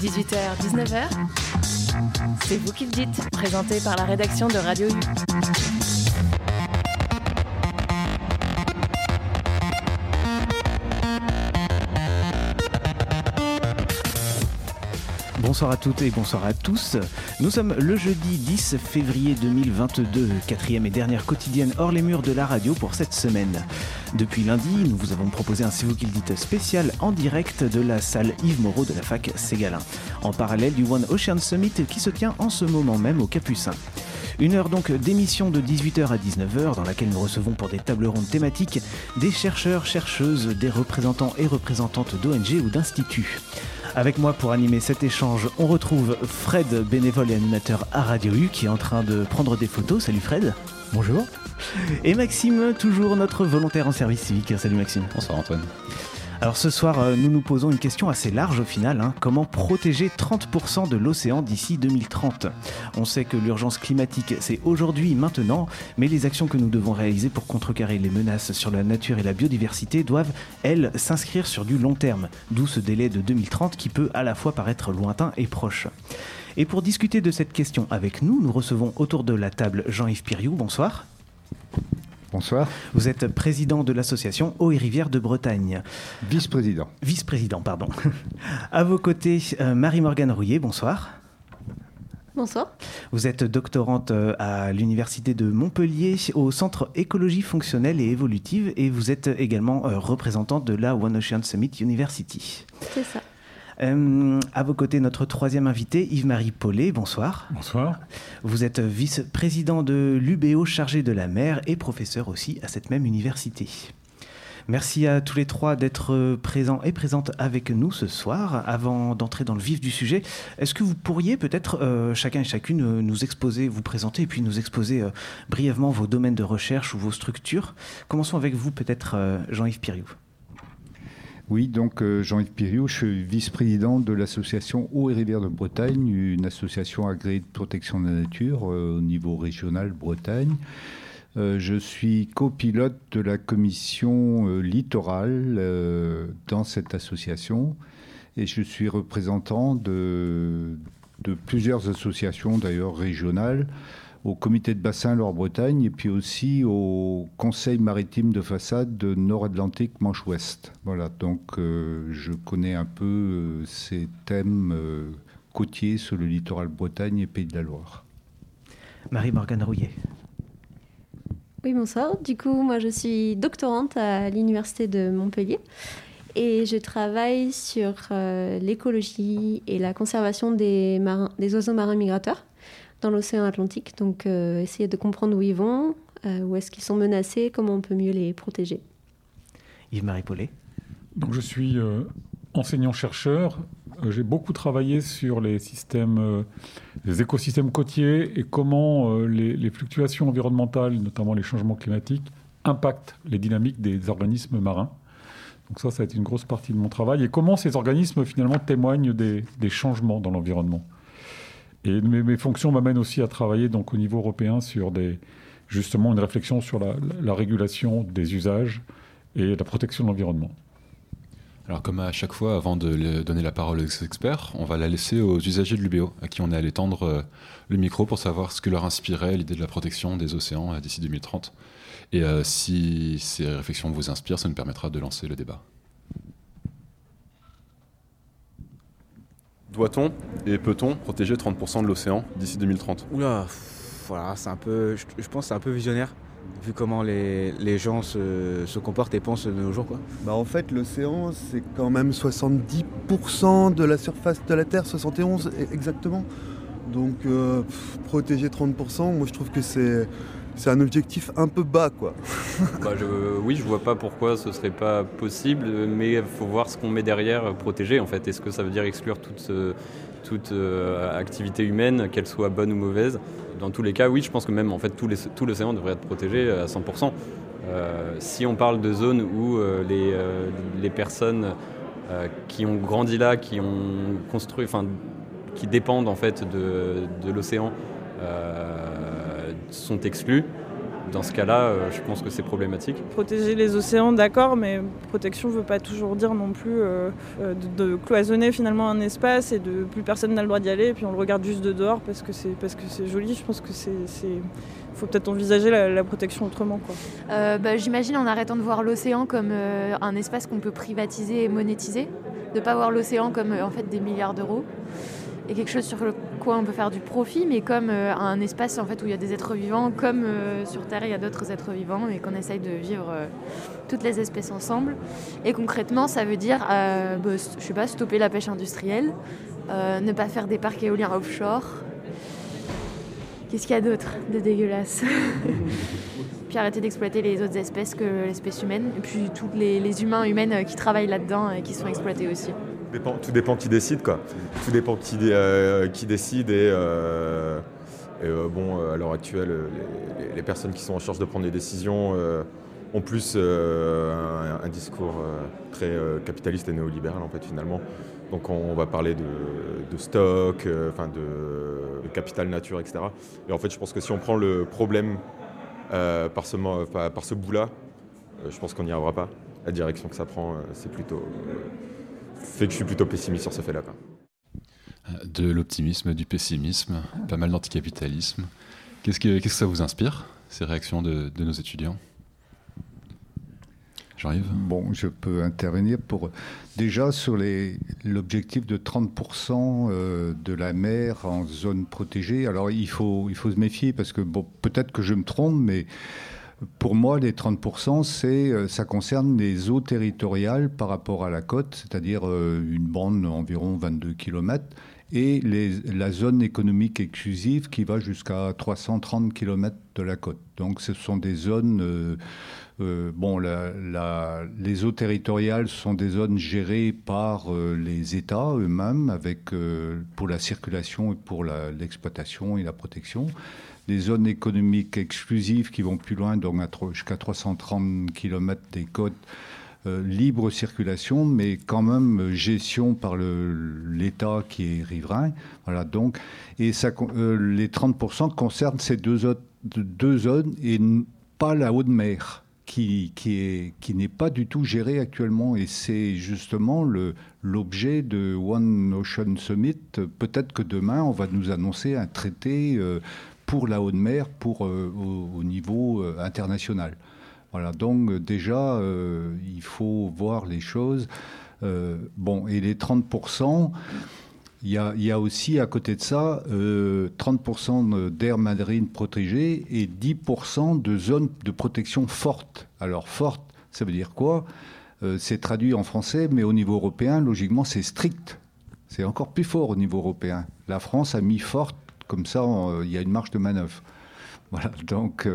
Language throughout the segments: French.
18h, 19h, c'est vous qui le dites, présenté par la rédaction de Radio U. Bonsoir à toutes et bonsoir à tous. Nous sommes le jeudi 10 février 2022, quatrième et dernière quotidienne hors les murs de la radio pour cette semaine. Depuis lundi, nous vous avons proposé un C'est vous spécial en direct de la salle Yves Moreau de la fac Ségalin, en parallèle du One Ocean Summit qui se tient en ce moment même au Capucin. Une heure donc d'émission de 18h à 19h dans laquelle nous recevons pour des tables rondes thématiques des chercheurs, chercheuses, des représentants et représentantes d'ONG ou d'instituts. Avec moi pour animer cet échange, on retrouve Fred, bénévole et animateur à Radio U, qui est en train de prendre des photos. Salut Fred. Bonjour. Et Maxime, toujours notre volontaire en service civique. Salut Maxime. Bonsoir Antoine. Alors ce soir, euh, nous nous posons une question assez large au final. hein. Comment protéger 30% de l'océan d'ici 2030 On sait que l'urgence climatique, c'est aujourd'hui, maintenant, mais les actions que nous devons réaliser pour contrecarrer les menaces sur la nature et la biodiversité doivent, elles, s'inscrire sur du long terme. D'où ce délai de 2030 qui peut à la fois paraître lointain et proche. Et pour discuter de cette question avec nous, nous recevons autour de la table Jean-Yves Piriou. Bonsoir. Bonsoir. Vous êtes président de l'association Eau et Rivières de Bretagne. Vice-président. Vice-président, pardon. À vos côtés, euh, Marie-Morgane Rouillet, bonsoir. Bonsoir. Vous êtes doctorante euh, à l'Université de Montpellier au Centre Écologie fonctionnelle et évolutive et vous êtes également euh, représentante de la One Ocean Summit University. C'est ça. Euh, à vos côtés, notre troisième invité, Yves-Marie Paulet, bonsoir. Bonsoir. Vous êtes vice-président de l'UBO chargé de la mer et professeur aussi à cette même université. Merci à tous les trois d'être présents et présentes avec nous ce soir. Avant d'entrer dans le vif du sujet, est-ce que vous pourriez peut-être euh, chacun et chacune euh, nous exposer, vous présenter et puis nous exposer euh, brièvement vos domaines de recherche ou vos structures? Commençons avec vous peut-être Jean-Yves Piriou. Oui, donc euh, Jean-Yves Piriou, je suis vice-président de l'association Eau et Rivières de Bretagne, une association agréée de protection de la nature euh, au niveau régional Bretagne. Euh, je suis copilote de la commission littorale dans cette association et je suis représentant de plusieurs associations d'ailleurs régionales au comité de bassin Loire-Bretagne et puis aussi au conseil maritime de façade de Nord-Atlantique Manche-Ouest. Voilà, donc euh, je connais un peu euh, ces thèmes euh, côtiers sur le littoral Bretagne et Pays de la Loire. Marie-Morgane Rouillet. Oui, bonsoir. Du coup, moi, je suis doctorante à l'Université de Montpellier et je travaille sur euh, l'écologie et la conservation des, marins, des oiseaux marins migrateurs dans l'océan Atlantique. Donc, euh, essayer de comprendre où ils vont, euh, où est-ce qu'ils sont menacés, comment on peut mieux les protéger. Yves-Marie Paulet. Donc je suis euh, enseignant-chercheur. Euh, J'ai beaucoup travaillé sur les systèmes, euh, les écosystèmes côtiers et comment euh, les, les fluctuations environnementales, notamment les changements climatiques, impactent les dynamiques des organismes marins. Donc ça, ça a été une grosse partie de mon travail. Et comment ces organismes finalement témoignent des, des changements dans l'environnement. Et mes, fonctions m'amènent aussi à travailler donc au niveau européen sur justement une réflexion sur la, la- la régulation des usages et la protection de l'environnement. Alors comme à chaque fois, avant de donner la parole aux experts, on va la laisser aux usagers de l'UBO, à qui on est allé tendre euh, le micro pour savoir ce que leur inspirait l'idée de la protection des océans euh, d'ici 2030. Et euh, si ces réflexions vous inspirent, ça nous permettra de lancer le débat. Doit-on et peut-on protéger 30% de l'océan d'ici 2030 Oula, pff, voilà, c'est un peu, je, je pense que c'est un peu visionnaire, vu comment les, les gens se, se comportent et pensent de nos jours. Quoi. Bah en fait, l'océan, c'est quand même 70% de la surface de la Terre, 71 e- exactement. Donc, euh, pff, protéger 30%, moi je trouve que c'est, c'est un objectif un peu bas, quoi. Bah, je, oui, je vois pas pourquoi ce serait pas possible, mais il faut voir ce qu'on met derrière euh, protéger en fait. Est-ce que ça veut dire exclure toute, euh, euh, activité humaine, qu'elle soit bonne ou mauvaise? Dans tous les cas, oui, je pense que même en fait tout, l'océan devrait être protégé à 100%. Euh, si on parle de zones où euh, les, euh, personnes euh, qui ont grandi là, qui ont construit, enfin, qui dépendent en fait de, l'océan, euh, sont exclues. dans ce cas-là, je pense que c'est problématique. Protéger les océans, d'accord, mais protection ne veut pas toujours dire non plus de, cloisonner finalement un espace et de plus personne n'a le droit d'y aller et puis on le regarde juste de dehors parce que c'est parce que c'est joli. Je pense que c'est faut peut-être envisager la, protection autrement. Euh, bah, j'imagine en arrêtant de voir l'océan comme euh, un espace qu'on peut privatiser et monétiser, de ne pas voir l'océan comme euh, en fait des milliards d'euros et quelque chose sur quoi on peut faire du profit, mais comme un espace en fait où il y a des êtres vivants, comme sur Terre il y a d'autres êtres vivants et qu'on essaye de vivre toutes les espèces ensemble. Et concrètement, ça veut dire, bah, je sais pas, stopper la pêche industrielle, ne pas faire des parcs éoliens offshore, Qu'est-ce qu'il y a d'autre de dégueulasse Puis arrêter d'exploiter les autres espèces que l'espèce humaine, et puis tous les, humains humaines euh, qui travaillent là-dedans et qui sont exploités aussi. Tout dépend qui décide, quoi. Tout dépend qui, euh, décide et, euh, bon, à l'heure actuelle, les, personnes qui sont en charge de prendre les décisions ont plus un, discours très capitaliste et néolibéral, en fait, finalement. Donc on va parler de, stock, euh, de, capital nature, etc. Et en fait, je pense que si on prend le problème euh, par ce, bout-là, euh, je pense qu'on n'y arrivera pas. La direction que ça prend, c'est plutôt fait que je suis plutôt pessimiste sur ce fait-là. De l'optimisme, du pessimisme, pas mal d'anticapitalisme. Qu'est-ce que, que ça vous inspire, ces réactions de nos étudiants? J'arrive. Bon, je peux intervenir pour déjà sur l'objectif de 30% euh, de la mer en zone protégée. Alors il faut, il faut se méfier parce que bon, peut-être que je me trompe, mais pour moi, les 30%, c'est, euh, ça concerne les eaux territoriales par rapport à la côte, c'est-à-dire euh, une bande d'environ 22 km, et la zone économique exclusive qui va jusqu'à 330 km de la côte. Donc ce sont des zones euh, bon, les eaux territoriales sont des zones gérées par les États eux-mêmes, pour la circulation et pour l'exploitation et la protection. Les zones économiques exclusives qui vont plus loin, donc jusqu'à 330 km des côtes, libre circulation, mais quand même gestion par l'État qui est riverain. Voilà, donc, et ça, les 30% concernent ces deux, zones et pas la haute mer qui, qui, est, qui n'est pas du tout géré actuellement. Et c'est justement l'objet de One Ocean Summit. Peut-être que demain, on va nous annoncer un traité euh, pour la haute mer pour, euh, au, niveau euh, international. Voilà, donc déjà, il faut voir les choses. bon, et les 30%, il y, a, aussi à côté de ça 30% euh, d'aires marines protégées et 10% de zones de protection fortes. Alors forte, ça veut dire quoi? Euh, C'est traduit en français, mais au niveau européen, logiquement, c'est strict. C'est encore plus fort au niveau européen. La France a mis forte, comme ça, il y a une marge de manœuvre. Voilà, donc.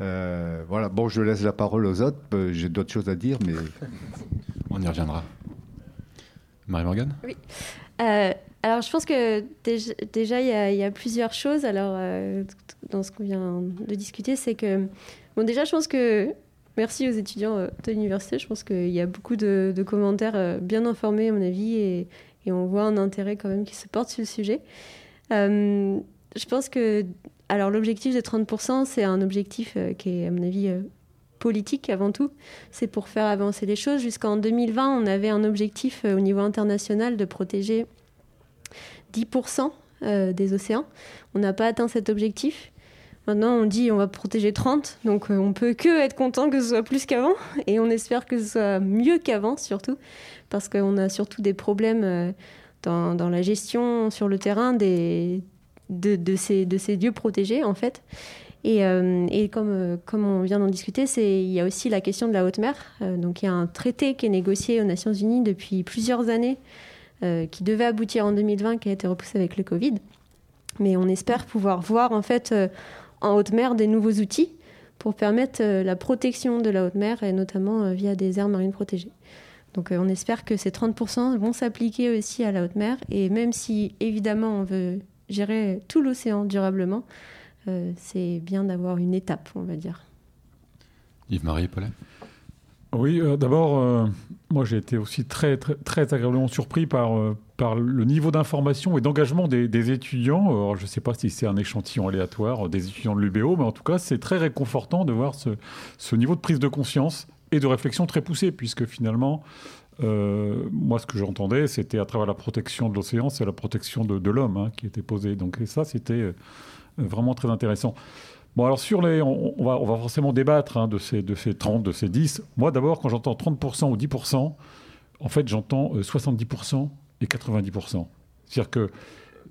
Euh, voilà, bon, je laisse la parole aux autres. J'ai d'autres choses à dire, mais. On y reviendra. Marie-Morgane? Oui. Euh, alors, je pense que déjà, il y, a plusieurs choses. Alors, euh, dans ce qu'on vient de discuter, c'est que, bon, déjà, je pense que, merci aux étudiants euh, de l'université, je pense qu'il y a beaucoup de, commentaires bien informés, à mon avis, et, et, on voit un intérêt quand même qui se porte sur le sujet. Je pense que, alors, l'objectif de 30%, c'est un objectif qui est, à mon avis, politique avant tout. C'est pour faire avancer les choses. Jusqu'en 2020, on avait un objectif euh, au niveau international de protéger 10% euh, des océans. On n'a pas atteint cet objectif. Maintenant, on dit on va protéger 30, donc euh, on peut que être content que ce soit plus qu'avant, et on espère que ce soit mieux qu'avant surtout, parce qu'on a surtout des problèmes dans, la gestion sur le terrain des, de, de, ces, de ces lieux protégés en fait. Et, euh, et comme, euh, comme on vient d'en discuter, il y a aussi la question de la haute mer. Euh, donc il y a un traité qui est négocié aux Nations Unies depuis plusieurs années, qui devait aboutir en 2020, qui a été repoussé avec le Covid. Mais on espère pouvoir voir en fait en haute mer des nouveaux outils pour permettre la protection de la haute mer, et notamment via des aires marines protégées. Donc on espère que ces 30% vont s'appliquer aussi à la haute mer. Et même si évidemment on veut gérer tout l'océan durablement, euh, c'est bien d'avoir une étape, on va dire. Yves-Marie Paulet Oui, euh, d'abord, euh, moi j'ai été aussi très, très, très agréablement surpris par, euh, par le niveau d'information et d'engagement des, étudiants. Alors, je ne sais pas si c'est un échantillon aléatoire des étudiants de l'UBO, mais en tout cas, c'est très réconfortant de voir ce, ce, niveau de prise de conscience et de réflexion très poussé, puisque finalement, moi ce que j'entendais, c'était à travers la protection de l'océan, c'est la protection de, l'homme hein, qui était posée. Donc ça, c'était vraiment très intéressant. Bon, alors sur les. On, va, forcément débattre hein, de, ces, de ces 30, de ces 10. Moi, d'abord, quand j'entends 30% ou 10%, en fait, j'entends 70% euh, et 90%. C'est-à-dire que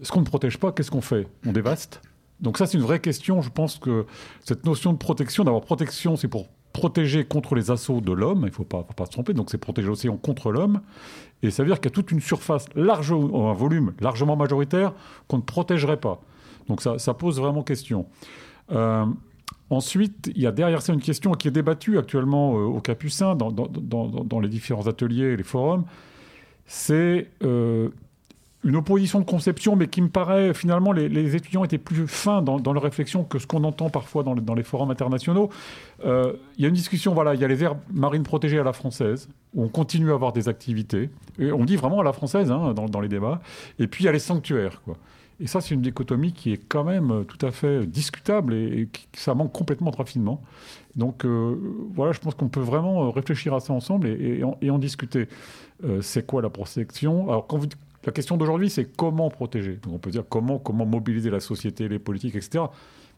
ce qu'on ne protège pas, qu'est-ce qu'on fait? On dévaste? Donc, ça, c'est une vraie question. Je pense que cette notion de protection, d'abord, protection, c'est pour protéger contre les assauts de l'homme, il ne faut pas, se tromper, donc c'est protéger l'océan contre l'homme. Et ça veut dire qu'il y a toute une surface large, un volume largement majoritaire qu'on ne protégerait pas. Donc ça, pose vraiment question. Euh, ensuite, il y a derrière ça une question qui est débattue actuellement euh, au Capucin, dans, les différents ateliers et les forums. C'est euh, une opposition de conception, mais qui me paraît, finalement, les, étudiants étaient plus fins dans, leur réflexion que ce qu'on entend parfois dans, les forums internationaux. il y a une discussion, voilà, il y a les aires marines protégées à la française, où on continue à avoir des activités, et on dit vraiment à la française hein, dans, les débats, et puis il y a les sanctuaires. Et ça, c'est une dichotomie qui est quand même euh, tout à fait discutable et, qui, ça manque complètement de raffinement. Donc euh, voilà, je pense qu'on peut vraiment euh, réfléchir à ça ensemble et, en, discuter. c'est quoi la protection? Alors, quand la question d'aujourd'hui, c'est comment protéger. On peut dire comment, comment mobiliser la société, les politiques, etc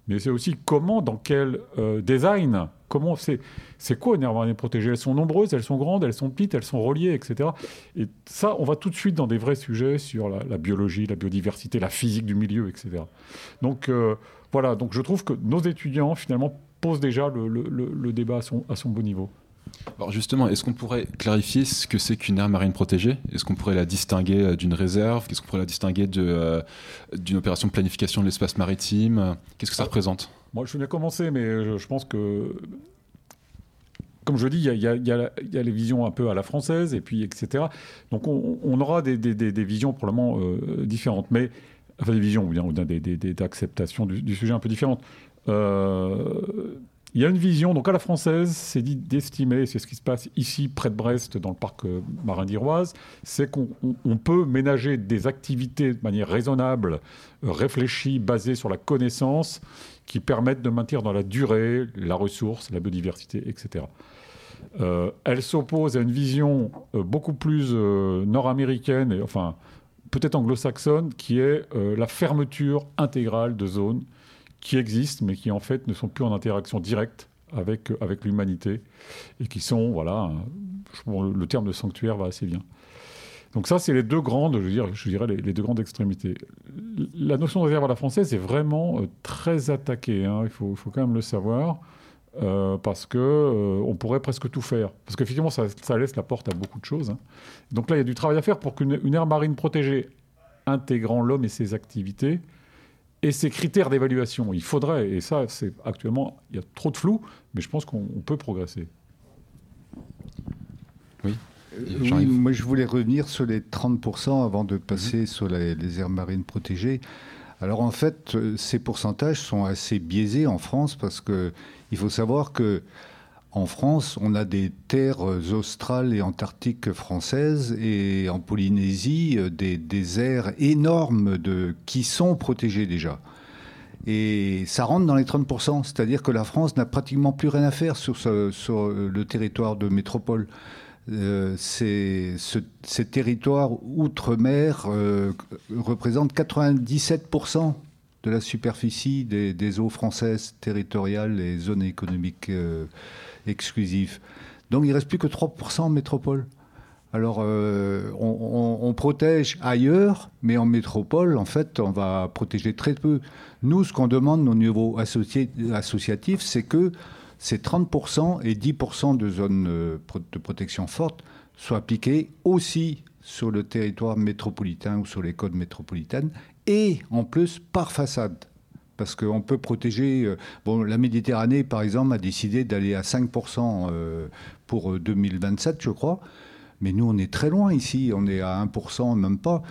mais c'est aussi comment, dans quel euh, design, comment c'est, c'est quoi une marine protégée Elles sont nombreuses, elles sont grandes, elles sont petites, elles sont reliées, etc. Et ça, on va tout de suite dans des vrais sujets sur la, biologie, la biodiversité, la physique du milieu, etc. Donc euh, voilà, donc je trouve que nos étudiants finalement posent déjà le, le, débat à son, à son bon niveau. Alors justement, est-ce qu'on pourrait clarifier ce que c'est qu'une aire marine protégée? Est-ce qu'on pourrait la distinguer euh, d'une réserve? Qu'est-ce qu'on pourrait la distinguer euh, d'une opération de planification de l'espace maritime? Qu'est-ce que ça représente? Moi, je venais commencer, mais je, pense que, comme je dis, il y, a, les visions un peu à la française, et puis etc. Donc on, aura des, visions probablement euh, différentes, mais enfin des visions ou bien des, acceptations du, du, sujet un peu différentes. Euh, il y a une vision, donc à la française, c'est dit d'estimer, c'est ce qui se passe ici, près de Brest, dans le parc euh, marin d'Iroise, c'est qu'on peut ménager des activités de manière raisonnable, euh, réfléchie, basée sur la connaissance, qui permettent de maintenir dans la durée la ressource, la biodiversité, etc. Euh, elle s'oppose à une vision beaucoup plus nord-américaine, enfin peut-être anglo-saxonne, qui est la fermeture intégrale de zones qui existent, mais qui en fait ne sont plus en interaction directe avec, avec l'humanité, et qui sont, voilà, le terme de sanctuaire va assez bien. Donc ça, c'est les deux grandes, je, dire, je dirais, les, deux grandes extrémités. La notion de réserve à la française est vraiment euh, très attaquée, hein, il, faut, faut, quand même le savoir, euh, parce que euh, on pourrait presque tout faire. Parce qu'effectivement, ça, ça, laisse la porte à beaucoup de choses. Hein. Donc là, il y a du travail à faire pour qu'une aire marine protégée intégrant l'homme et ses activités et ces critères d'évaluation. Il faudrait, et ça, c'est actuellement, il y a trop de flou, mais je pense qu'on peut progresser. Oui. oui, moi je voulais revenir sur les 30% avant de passer mhm. sur les, les, aires marines protégées. Alors en fait, euh, ces pourcentages sont assez biaisés en France parce qu'il faut savoir que en France, on a des terres australes et antarctiques françaises et en Polynésie, euh, des, aires énormes qui sont protégées déjà. Et ça rentre dans les 30%, c'est-à-dire que la France n'a pratiquement plus rien à faire sur, sur le territoire de métropole. Euh, ces, territoires outre-mer euh, représentent 97% de la superficie des, eaux françaises territoriales et zones économiques euh, exclusives. Donc il ne reste plus que 3% en métropole. Alors euh, on, protège ailleurs, mais en métropole, en fait, on va protéger très peu. Nous, ce qu'on demande au niveau associatif, c'est que ces 30% et 10% de zones euh, de protection forte soient appliquées aussi sur le territoire métropolitain ou sur les codes métropolitaines et en plus par façade. Parce qu'on peut protéger. Euh, bon, la Méditerranée, par exemple, a décidé d'aller à 5% euh, pour 2027, euh, je crois. Mais nous, on est très loin ici. On est à 1%, même pas.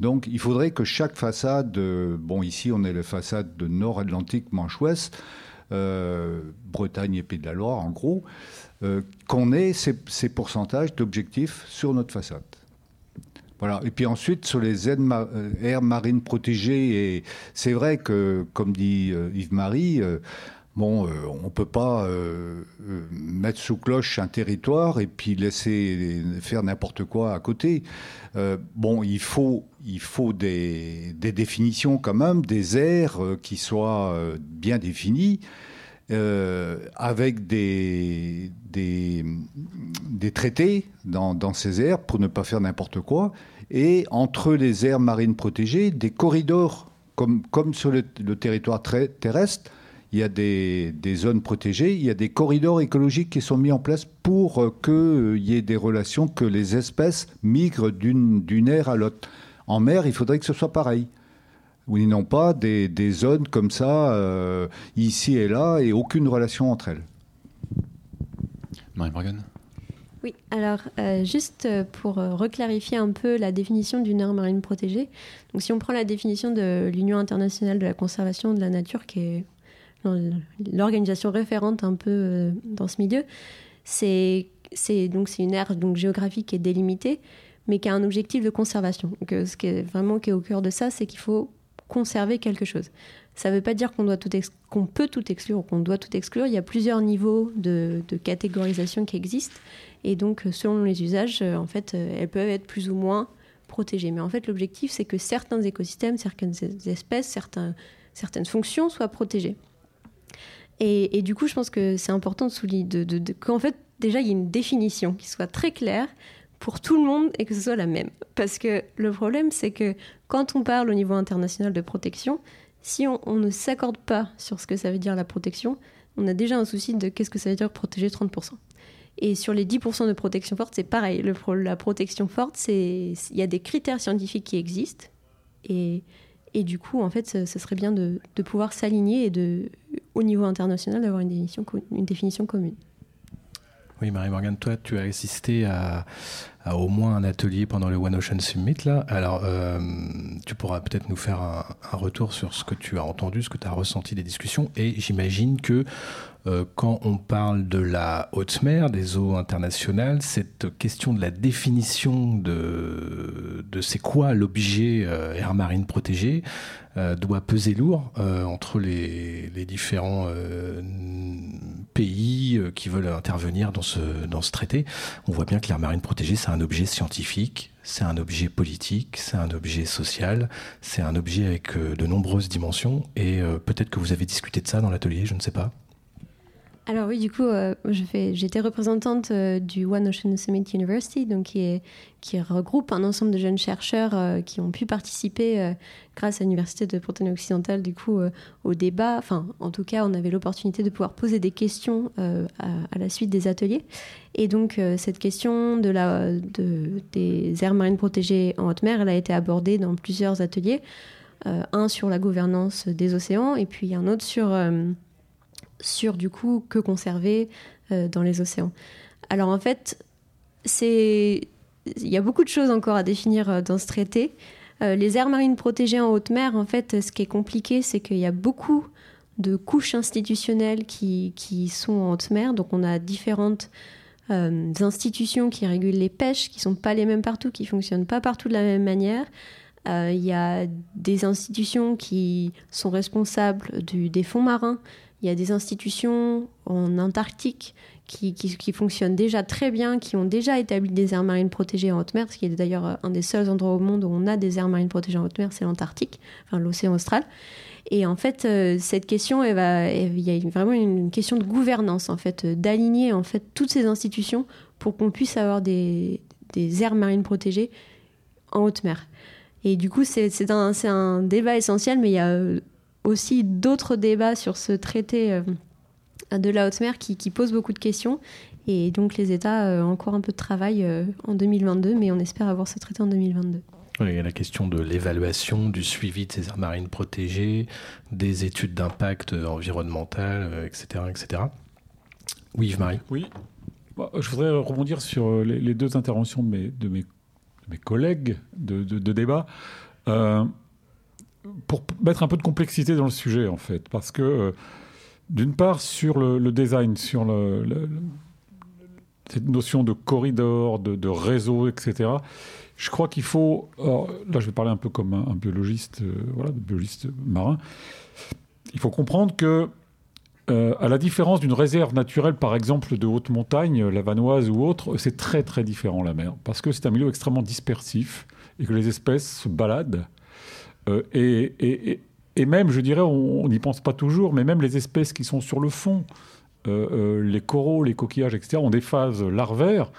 Donc, il faudrait que chaque façade. Bon, ici, on est la façade de Nord-Atlantique, Manche-Ouest. Bretagne et Pays de la Loire en gros, qu'on ait ces, pourcentages d'objectifs sur notre façade. Voilà. Et puis ensuite, sur les aires marines protégées, et c'est vrai que, comme dit Yves-Marie, Bon, euh, on ne peut pas euh, euh, mettre sous cloche un territoire et puis laisser faire n'importe quoi à côté. bon, il faut, il faut des, définitions quand même, des aires qui soient bien définies, avec des, des, traités dans, ces aires pour ne pas faire n'importe quoi, et entre les aires marines protégées, des corridors, comme, comme sur le, territoire terrestre, il y a des, zones protégées, il y a des corridors écologiques qui sont mis en place pour euh, qu'il euh, y ait des relations, que les espèces migrent d'une aire à l'autre. En mer, il faudrait que ce soit pareil. Oui, non pas des, zones comme ça, euh, ici et là, et aucune relation entre elles. Marie-Morgane? Oui, alors juste pour reclarifier un peu la définition d'une aire marine protégée. Donc si on prend la définition de l'Union internationale de la conservation de la nature, qui est l'organisation référente un peu euh, dans ce milieu. C'est donc c'est une aire donc géographique qui est délimitée, mais qui a un objectif de conservation. Donc, euh, ce qui est vraiment qui est au cœur de ça, c'est qu'il faut conserver quelque chose. Ça ne veut pas dire qu'on doit tout peut tout exclure ou qu'on doit tout exclure. Il y a plusieurs niveaux de, de, catégorisation qui existent, et donc euh, selon les usages, en fait, elles peuvent être plus ou moins protégées. Mais en fait, l'objectif, c'est que certains écosystèmes, certaines espèces, certaines fonctions soient protégées. Et, du coup, je pense que c'est important de souligner de, qu'en fait, déjà, il y a une définition qui soit très claire pour tout le monde et que ce soit la même. Parce que le problème, c'est que quand on parle au niveau international de protection, si on, ne s'accorde pas sur ce que ça veut dire la protection, on a déjà un souci de qu'est-ce que ça veut dire protéger 30%. Et sur les 10% de protection forte, c'est pareil. La protection forte, il y a des critères scientifiques qui existent. Et, et du coup, en fait, ce, serait bien de, pouvoir s'aligner et de, au niveau international d'avoir une définition, une définition commune. Oui, Marie-Morgane, toi, tu as assisté à, au moins un atelier pendant le One Ocean Summit. Là. Alors, euh, tu pourras peut-être nous faire un, retour sur ce que tu as entendu, ce que tu as ressenti des discussions. Et j'imagine que euh, quand on parle de la haute mer, des eaux internationales, cette question de la définition de, c'est quoi l'objet euh, air marine protégé euh, doit peser lourd entre les, différents pays qui veulent intervenir dans ce, dans ce traité. On voit bien que l'air marine protégé, c'est un objet scientifique, c'est un objet politique, c'est un objet social, c'est un objet avec de nombreuses dimensions. Et peut-être que vous avez discuté de ça dans l'atelier, je ne sais pas. Alors oui, du coup, euh, j'étais représentante euh, du One Ocean Summit University, donc qui, regroupe un ensemble de jeunes chercheurs euh, qui ont pu participer grâce à l'Université de Bretagne occidentale, du coup, au débat. Enfin, en tout cas, on avait l'opportunité de pouvoir poser des questions à, la suite des ateliers. Et donc, cette question des aires marines protégées en haute mer, elle a été abordée dans plusieurs ateliers. un sur la gouvernance des océans et puis un autre sur sur du coup que conserver euh, dans les océans. Alors en fait, c'est il y a beaucoup de choses encore à définir euh, dans ce traité. Euh, les aires marines protégées en haute mer, en fait, ce qui est compliqué, c'est qu'il y a beaucoup de couches institutionnelles qui, sont en haute mer. Donc on a différentes institutions qui régulent les pêches, qui sont pas les mêmes partout, qui fonctionnent pas partout de la même manière. Il y a des institutions qui sont responsables des fonds marins, il y a des institutions en Antarctique qui, fonctionnent déjà très bien, qui ont déjà établi des aires marines protégées en haute mer, ce qui est d'ailleurs un des seuls endroits au monde où on a des aires marines protégées en haute mer, c'est l'Antarctique, enfin l'océan austral. Et en fait, euh, cette question, il y a vraiment une question de gouvernance, en fait, d'aligner en fait toutes ces institutions pour qu'on puisse avoir des, des aires marines protégées en haute mer. Et du coup, c'est un, un, débat essentiel, mais il y a aussi d'autres débats sur ce traité euh, de la haute mer qui, posent beaucoup de questions. Et donc les États euh, ont encore un peu de travail euh, en 2022, mais on espère avoir ce traité en 2022. il y a la question de l'évaluation, du suivi de ces aires marines protégées, des études d'impact environnemental, etc., etc. Oui, Yves-Marie. Oui. Je voudrais rebondir sur les, deux interventions de mes, de mes, mes collègues de, de, débat pour mettre un peu de complexité dans le sujet, en fait, parce que euh, D'une part, sur le, design, sur cette notion de corridor, de, réseau, etc. Je crois qu'il faut. là, je vais parler un peu comme un, biologiste, euh, biologiste marin. Il faut comprendre que, euh, à la différence d'une réserve naturelle, par exemple, de haute montagne, la vanoise ou autre, c'est très très différent la mer, parce que c'est un milieu extrêmement dispersif et que les espèces se baladent. Euh, et, et même, je dirais, on n'y pense pas toujours, mais même les espèces qui sont sur le fond, euh, euh, les coraux, les coquillages, etc., ont des phases larvaires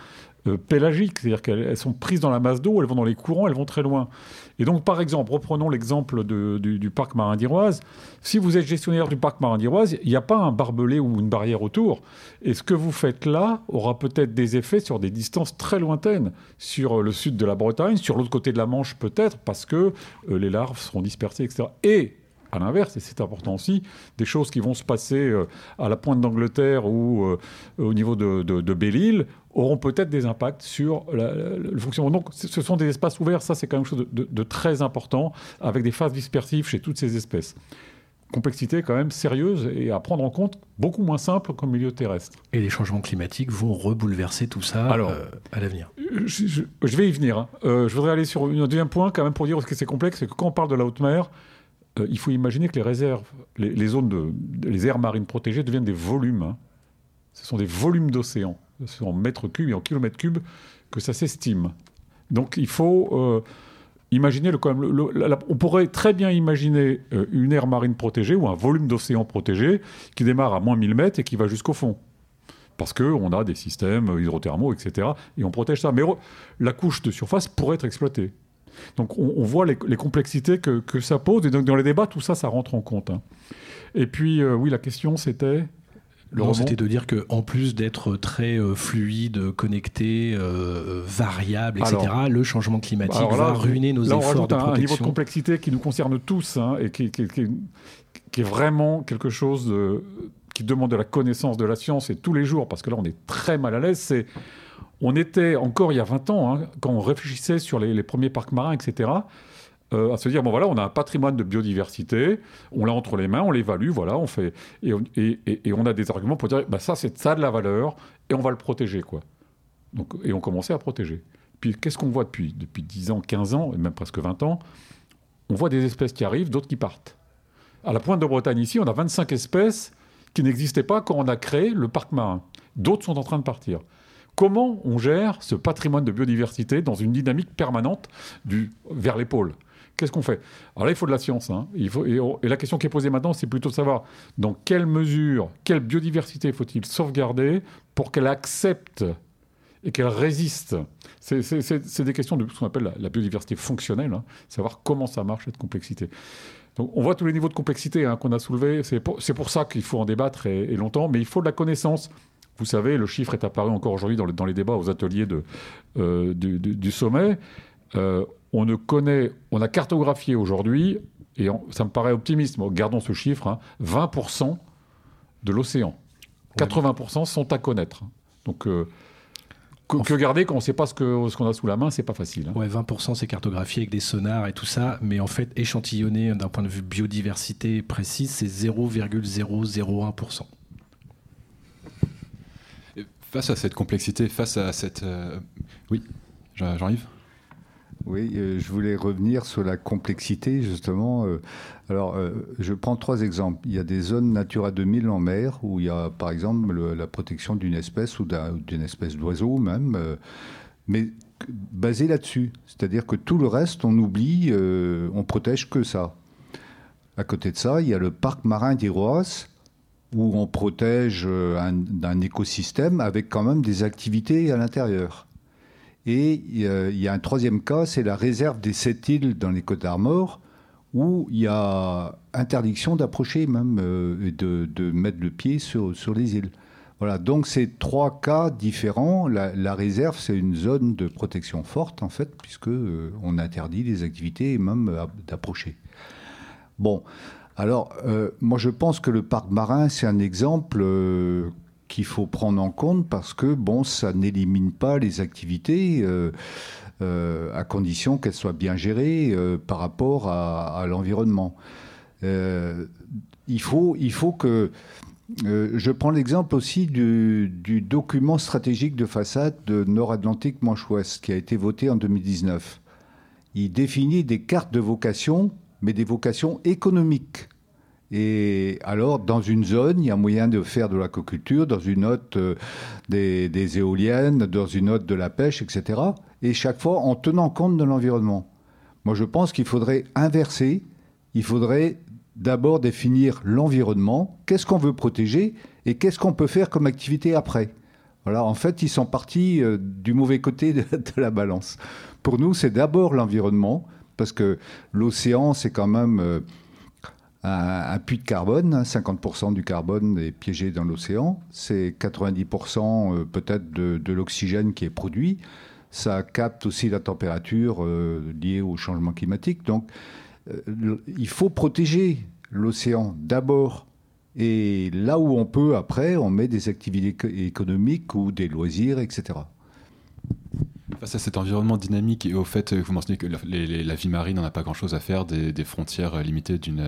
pélagiques, c'est-à-dire qu'elles sont prises dans la masse d'eau, elles vont dans les courants, elles vont très loin. Et donc, par exemple, reprenons l'exemple du, parc marin d'Iroise. Si vous êtes gestionnaire du parc marin d'Iroise, il n'y a pas un barbelé ou une barrière autour. Et ce que vous faites là aura peut-être des effets sur des distances très lointaines, sur le sud de la Bretagne, sur l'autre côté de la Manche peut-être, parce que les larves seront dispersées, etc. Et à l'inverse, et c'est important aussi, des choses qui vont se passer euh, à la pointe d'Angleterre ou euh, au niveau de, Belle-Île auront peut-être des impacts sur le fonctionnement. Donc ce sont des espaces ouverts, ça c'est quand même chose de, très important, avec des phases dispersives chez toutes ces espèces complexité quand même sérieuse et à prendre en compte, beaucoup moins simple qu'au milieu terrestre. Et les changements climatiques vont rebouleverser tout ça Alors, euh, à l'avenir. Je, vais y venir. Hein. je voudrais aller sur un deuxième point quand même pour dire que c'est complexe, c'est que quand on parle de la haute mer, euh, il faut imaginer que les réserves, les, zones de, les aires marines protégées deviennent des volumes. Hein. Ce sont des volumes d'océan. En mètres cubes et en kilomètres cubes que ça s'estime. Donc il faut euh, imaginer le, on pourrait très bien imaginer euh, une aire marine protégée ou un volume d'océan protégé qui démarre à moins 1000 mètres et qui va jusqu'au fond. Parce qu'on a des systèmes hydrothermaux, etc. Et on protège ça. Mais la couche de surface pourrait être exploitée. Donc on, voit les, complexités que, ça pose, et donc dans les débats, tout ça, ça rentre en compte. Hein. Et puis, euh, oui, la question, c'était... Le c'était de dire qu'en plus d'être très euh, fluide, connecté, euh, variable, etc., le changement climatique va ruiner nos efforts de protection. un niveau de complexité qui nous concerne tous hein, et qui, est vraiment quelque chose qui demande de la connaissance de la science et tous les jours, parce que là on est très mal à l'aise, c'est on était encore il y a 20 ans, hein, quand on réfléchissait sur les, premiers parcs marins, etc., euh, à se dire bon voilà, on a un patrimoine de biodiversité, on l'a entre les mains, on l'évalue, voilà, on fait et on, a des arguments pour dire bah ça c'est ça de la valeur et on va le protéger quoi. Donc et on commençait à protéger. Puis qu'est-ce qu'on voit depuis depuis 10 ans, 15 ans et même presque 20 ans? On voit des espèces qui arrivent, d'autres qui partent. À la pointe de Bretagne ici, on a 25 espèces qui n'existaient pas quand on a créé le parc marin. D'autres sont en train de partir. Comment on gère ce patrimoine de biodiversité dans une dynamique permanente du, vers les pôles? Qu'est-ce qu'on fait? Alors là, il faut de la science. Hein. Et, la question qui est posée maintenant, c'est plutôt de savoir dans quelle mesure, quelle biodiversité faut-il sauvegarder pour qu'elle accepte et qu'elle résiste? C'est des questions de ce qu'on appelle la, biodiversité fonctionnelle, hein. savoir comment ça marche, cette complexité. Donc, on voit tous les niveaux de complexité hein, qu'on a soulevés. C'est pour, ça qu'il faut en débattre et, et, longtemps, mais il faut de la connaissance. Vous savez, le chiffre est apparu encore aujourd'hui dans, les débats aux ateliers euh, du, sommet. Euh, on ne connaît, on a cartographié aujourd'hui, et ça me paraît optimiste, gardons ce chiffre, 20% hein, de l'océan. 80% sont à connaître. Donc, euh, que, garder quand on ne sait pas ce qu'on ce qu'on a sous la main, c'est pas facile. Hein. Ouais, 20% c'est cartographié avec des sonars et tout ça, mais en fait, échantillonné d'un point de vue biodiversité précise, c'est 0,001%. Face à cette complexité, face à cette... Euh, oui, j'arrive oui, euh, je voulais revenir sur la complexité, justement. Euh, alors, je prends trois exemples. Il y a des zones Natura 2000 en mer, où il y a, par exemple, la protection d'une espèce ou d'une espèce d'oiseau même, mais basé là-dessus. C'est-à-dire que tout le reste, on oublie, on protège que ça. À côté de ça, il y a le parc marin d'Iroas, où on protège euh, un, écosystème avec quand même des activités à l'intérieur. Et il y a un troisième cas, c'est la réserve des sept îles dans les Côtes d'Armor, où il y a interdiction d'approcher même euh, de, mettre le pied sur, sur les îles. Voilà, donc c'est trois cas différents. La, réserve, c'est une zone de protection forte en fait, puisque euh, on interdit les activités et même d'approcher. Bon, alors, euh, moi, je pense que le parc marin, c'est un exemple euh, qu'il faut prendre en compte parce que, bon, ça n'élimine pas les activités euh, à condition qu'elles soient bien gérées par rapport à, l'environnement. il, faut, il faut que je prends l'exemple aussi du, du, document stratégique de façade de Nord-Atlantique Manche-Ouest qui a été voté en 2019. Il définit des cartes de vocation, mais des vocations économiques. Et alors, dans une zone, il y a moyen de faire de l'aquaculture, dans une autre, des, des, éoliennes, dans une autre, de la pêche, etc. Et chaque fois en tenant compte de l'environnement. Moi, je pense qu'il faudrait inverser. Il faudrait d'abord définir l'environnement, qu'est-ce qu'on veut protéger et qu'est-ce qu'on peut faire comme activité après? Voilà, en fait, ils sont partis euh, du mauvais côté de, la balance. Pour nous, c'est d'abord l'environnement, parce que l'océan, c'est quand même euh, un, puits de carbone. 50% hein, du carbone est piégé dans l'océan. C'est 90% euh, peut-être de, de l'oxygène qui est produit. Ça capte aussi la température liée au changement climatique. Donc, euh, il faut protéger l'océan d'abord. Et là où on peut, après, on met des activités économiques ou des loisirs, etc. Face à cet environnement dynamique et au fait que vous mentionnez que la, vie marine n'en a pas grand-chose à faire des, frontières limitées d'une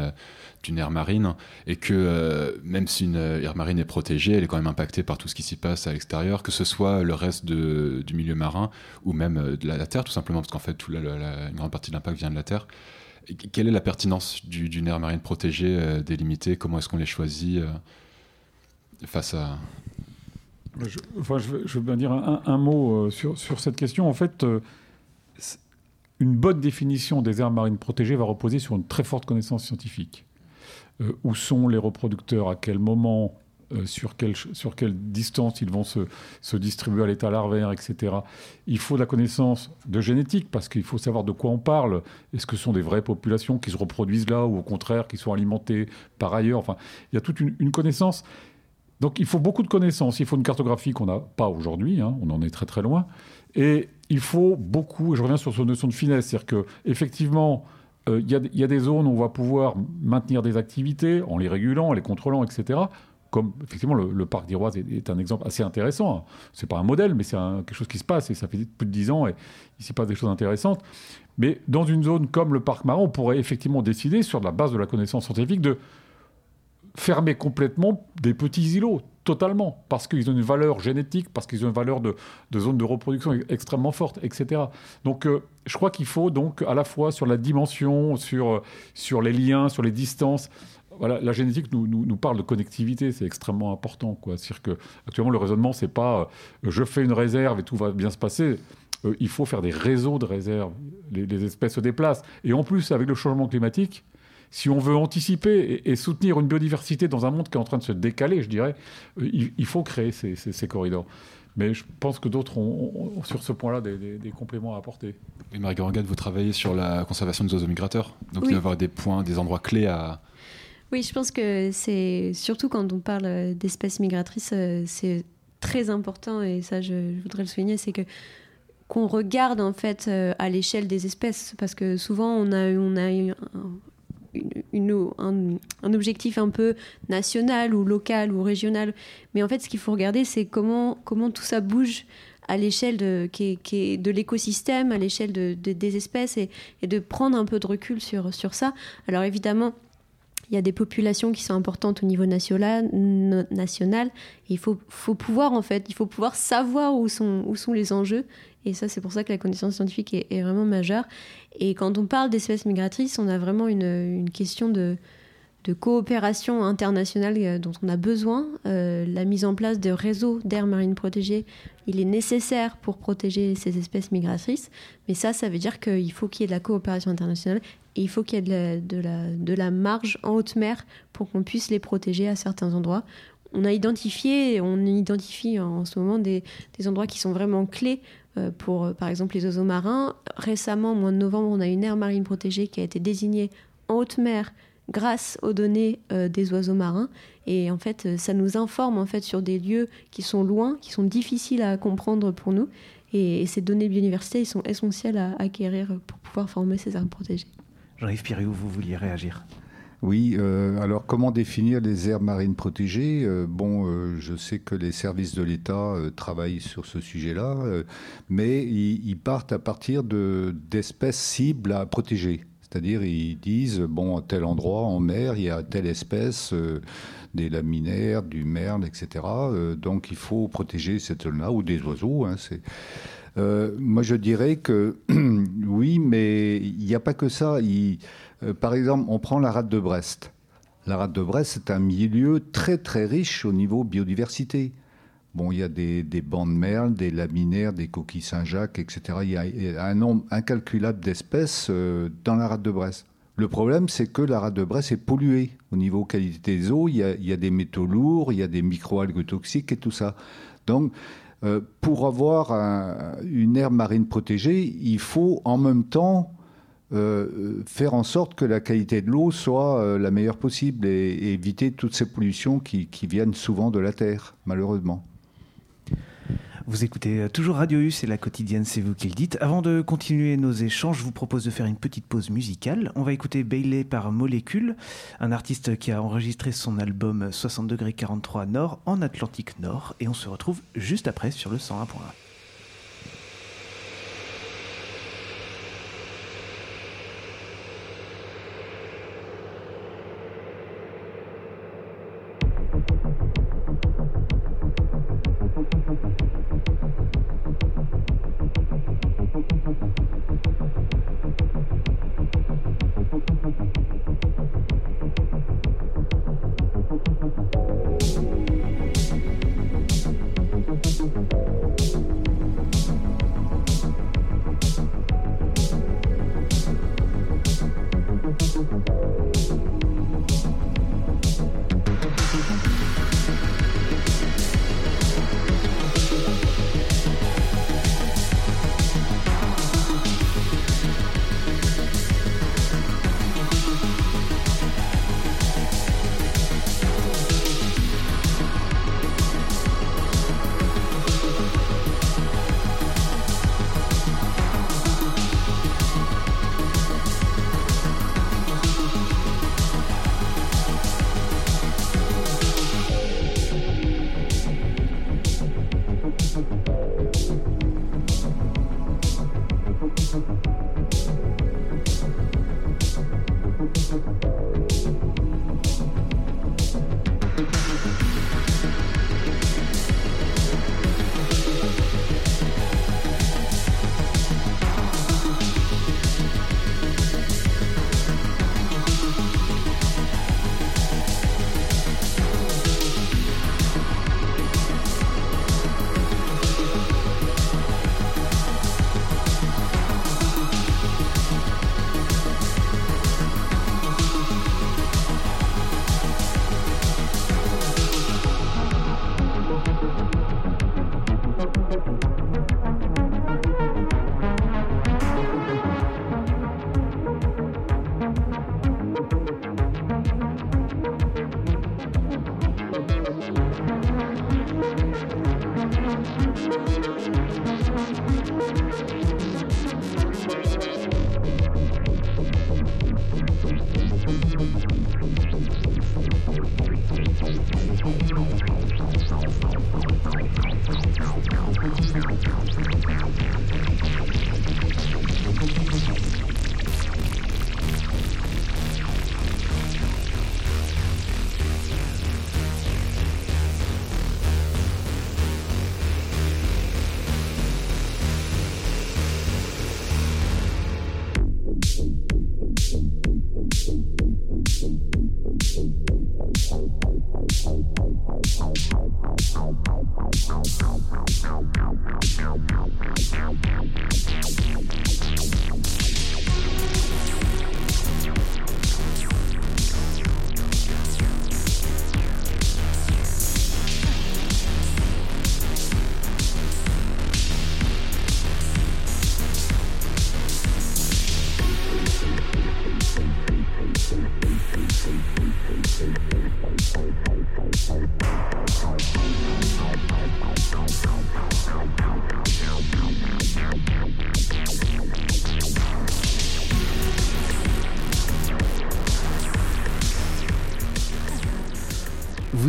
aire marine et que euh, même si une aire marine est protégée, elle est quand même impactée par tout ce qui s'y passe à l'extérieur, que ce soit le reste du milieu marin ou même euh, de la, Terre tout simplement, parce qu'en fait une grande partie de l'impact vient de la Terre. Quelle est la pertinence d'une aire marine protégée, euh, délimitée? Comment est-ce qu'on les choisit euh, face à... Je, veux, bien dire un, mot euh, sur, cette question. En fait, une bonne définition des aires marines protégées va reposer sur une très forte connaissance scientifique. où sont les reproducteurs À quel moment euh, sur, quelle, distance ils vont se, se distribuer à l'état larvaire, etc. Il faut de la connaissance de génétique, parce qu'il faut savoir de quoi on parle. Est-ce que ce sont des vraies populations qui se reproduisent là, ou au contraire, qui sont alimentées par ailleurs? Enfin, il y a toute une, connaissance. Donc il faut beaucoup de connaissances. Il faut une cartographie qu'on n'a pas aujourd'hui, hein, on en est très très loin. Et il faut beaucoup, et je reviens sur cette notion de finesse, c'est-à-dire qu'effectivement, euh, il y, a des zones où on va pouvoir maintenir des activités en les régulant, en les contrôlant, etc comme effectivement le, parc d'Iroise est, un exemple assez intéressant. C'est pas un modèle, mais c'est quelque chose qui se passe et ça fait plus de dix ans et il s'y passe des choses intéressantes. Mais dans une zone comme le parc marin, on pourrait effectivement décider, sur la base de la connaissance scientifique, de fermer complètement des petits îlots, totalement, parce qu'ils ont une valeur génétique, parce qu'ils ont une valeur de, zone de reproduction extrêmement forte, etc. Donc euh, je crois qu'il faut donc à la fois sur la dimension, sur, sur les liens, sur les distances, voilà, la génétique nous, nous, parle de connectivité, c'est extrêmement important. C'est-à-dire que actuellement le raisonnement, c'est pas euh, je fais une réserve et tout va bien se passer. Euh, il faut faire des réseaux de réserves. Les, espèces se déplacent. Et en plus, avec le changement climatique, si on veut anticiper et, soutenir une biodiversité dans un monde qui est en train de se décaler, je dirais, euh, il, faut créer ces, corridors. Mais je pense que d'autres ont, sur ce point-là des, compléments à apporter. Et Marie Garangade, vous travaillez sur la conservation des oiseaux migrateurs. Donc il va y avoir des points, des endroits clés à, oui, je pense que c'est surtout quand on parle d'espèces migratrices, euh, c'est très important et ça, je, voudrais le souligner, c'est que qu'on regarde en fait euh, à l'échelle des espèces parce que souvent on a on a un, objectif un peu national ou local ou régional mais en fait ce qu'il faut regarder c'est comment comment tout ça bouge à l'échelle de, l'écosystème, à l'échelle de, des espèces, et, et, de prendre un peu de recul sur, sur ça. Alors évidemment, il y a des populations qui sont importantes au niveau national. il faut, faut, pouvoir, en fait, il faut pouvoir savoir où sont, où sont les enjeux. Et ça, c'est pour ça que la connaissance scientifique est, vraiment majeure. Et quand on parle d'espèces migratrices, on a vraiment une, une question de, de coopération internationale euh, dont on a besoin. Euh, la mise en place de réseaux d'aires marines protégées, il est nécessaire pour protéger ces espèces migratrices. Mais ça, ça veut dire qu'il faut qu'il y ait de la coopération internationale il faut qu'il y ait de la, de, marge en haute mer pour qu'on puisse les protéger à certains endroits. On a identifié, on identifie en ce moment des, endroits qui sont vraiment clés euh, pour, par exemple, les oiseaux marins. Récemment, au mois de novembre, on a une aire marine protégée qui a été désignée en haute mer grâce aux données euh, des oiseaux marins. Et en fait, euh, ça nous informe en fait sur des lieux qui sont loin, qui sont difficiles à comprendre pour nous. Et, ces données biodiversité, ils sont essentielles à acquérir pour pouvoir former ces aires protégées. Jean-Yves Piriou, vous vouliez réagir oui, euh, alors comment définir les aires marines protégées? Bon, je sais que les services de l'État travaillent sur ce sujet-là, mais ils, partent à partir d'espèces cibles à protéger. C'est-à-dire, ils disent, bon, à tel endroit, en mer, il y a telle espèce, euh, des laminaires, du merle, etc. Euh, donc, il faut protéger cette zone-là, ou des oiseaux. Hein. Moi, je dirais que oui, mais il n'y a pas que ça. par exemple, on prend la rade de Brest. La rade de Brest, c'est un milieu très, très riche au niveau biodiversité. Bon, il y a des, bancs de merle, des laminaires, des coquilles Saint-Jacques, etc. Il y, a, un nombre incalculable d'espèces euh, dans la rade de Brest. Le problème, c'est que la rade de Brest est polluée au niveau qualité des eaux. Il y a, des métaux lourds, il y a des microalgues toxiques et tout ça. Donc, euh, pour avoir une aire marine protégée, il faut en même temps euh, faire en sorte que la qualité de l'eau soit la meilleure possible et, éviter toutes ces pollutions qui viennent souvent de la terre, malheureusement. Vous écoutez euh, toujours Radio U, c'est la quotidienne, c'est vous qui le dites. Avant de continuer nos échanges, je vous propose de faire une petite pause musicale. On va écouter Bailey par Molécule, un artiste qui a enregistré son album 60 degrés 43 Nord en Atlantique Nord. Et on se retrouve juste après sur le 101.1.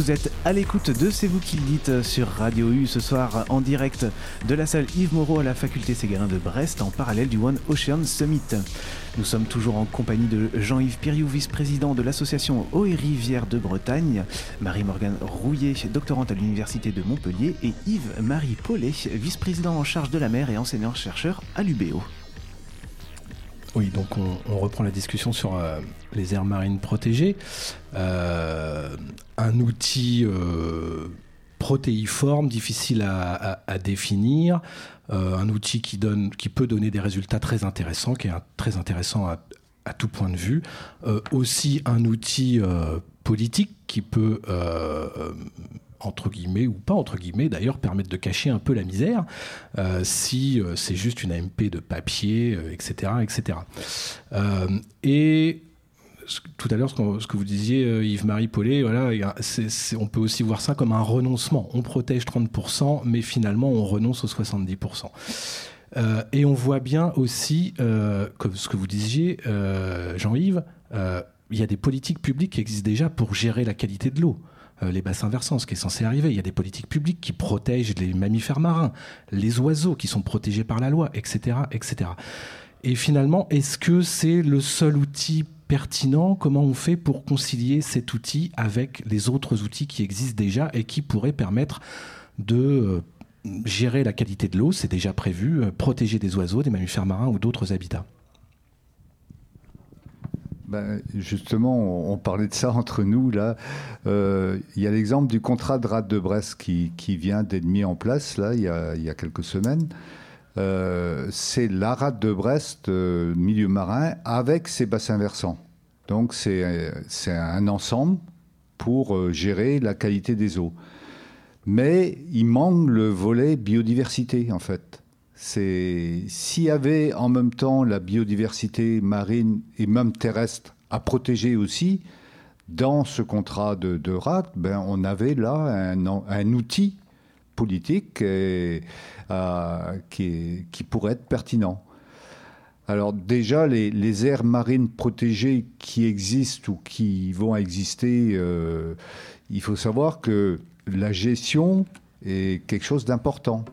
Vous êtes à l'écoute de C'est vous qui le dites sur Radio U ce soir en direct de la salle Yves Moreau à la faculté Séguin de Brest en parallèle du One Ocean Summit. Nous sommes toujours en compagnie de Jean-Yves Piriou, vice-président de l'association Eau et Rivière de Bretagne, Marie-Morgane Rouillet, doctorante à l'université de Montpellier et Yves-Marie Paulet, vice-président en charge de la mer et enseignant-chercheur à l'UBO. Oui, donc on, reprend la discussion sur euh, les aires marines protégées. Euh, un outil euh, protéiforme, difficile à, définir, un outil qui, peut donner des résultats très intéressants, qui est très intéressant à, tout point de vue. aussi un outil politique qui peut entre guillemets, ou pas entre guillemets d'ailleurs, permettre de cacher un peu la misère, euh, si euh, c'est juste une AMP de papier, etc. Euh, etc. et tout à l'heure, ce, que vous disiez, Yves-Marie Paulet, voilà, on peut aussi voir ça comme un renoncement. On protège 30%, mais finalement, on renonce aux 70%. et on voit bien aussi, comme ce que vous disiez, Jean-Yves, il y a des politiques publiques qui existent déjà pour gérer la qualité de l'eau. Euh, les bassins versants, ce qui est censé arriver. Il y a des politiques publiques qui protègent les mammifères marins, les oiseaux qui sont protégés par la loi, etc. etc. Et finalement, est-ce que c'est le seul outil pertinent? Comment on fait pour concilier cet outil avec les autres outils qui existent déjà et qui pourraient permettre de euh, gérer la qualité de l'eau, c'est déjà prévu, euh, protéger des oiseaux, des mammifères marins ou d'autres habitats ben, justement, on, parlait de ça entre nous là. Euh, il y a l'exemple du contrat de rade de Brest qui, vient d'être mis en place là il y a, quelques semaines. Euh, c'est la rade de Brest, euh, milieu marin, avec ses bassins versants. Donc c'est un ensemble pour gérer la qualité des eaux. Mais il manque le volet biodiversité en fait c'est s'il y avait en même temps la biodiversité marine et même terrestre à protéger aussi, dans ce contrat de, de RAT, ben, on avait là un, outil politique euh, qui, pourrait être pertinent. Alors déjà, les, aires marines protégées qui existent ou qui vont exister, euh, il faut savoir que la gestion est quelque chose d'important.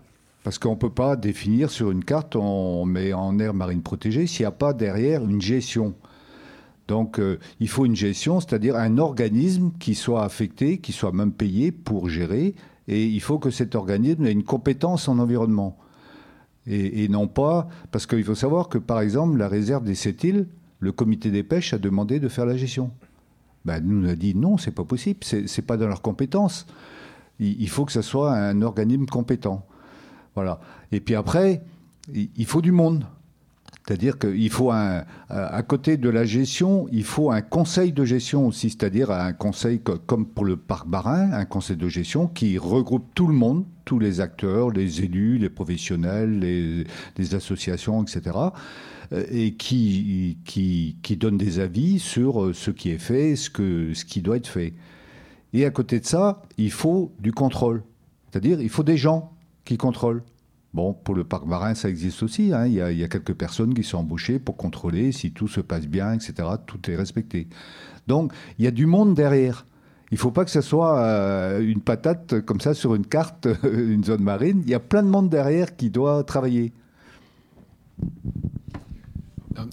Parce qu'on ne peut pas définir sur une carte, on met en aire marine protégée s'il n'y a pas derrière une gestion. Donc euh, il faut une gestion, c'est-à-dire un organisme qui soit affecté, qui soit même payé pour gérer, et il faut que cet organisme ait une compétence en environnement. Et, non pas, parce qu'il faut savoir que par exemple la réserve des sept îles, le comité des pêches a demandé de faire la gestion. Ben, nous a dit non, c'est pas possible, c'est pas dans leur compétence. il faut que ce soit un organisme compétent. Voilà. Et puis après, il faut du monde. C'est-à-dire qu'il faut un, à côté de la gestion, il faut un conseil de gestion aussi, c'est-à-dire un conseil comme pour le parc Barin, un conseil de gestion qui regroupe tout le monde, tous les acteurs, les élus, les professionnels, les, associations, etc., euh, et qui, qui, qui, donne des avis sur ce qui est fait, ce, que, ce qui doit être fait. Et à côté de ça, il faut du contrôle. C'est-à-dire, il faut des gens qui contrôle? Bon, pour le parc marin, ça existe aussi. Hein. Il, y a, quelques personnes qui sont embauchées pour contrôler si tout se passe bien, etc. Tout est respecté. Donc, il y a du monde derrière. Il ne faut pas que ce soit euh, une patate comme ça sur une carte, une zone marine. Il y a plein de monde derrière qui doit travailler.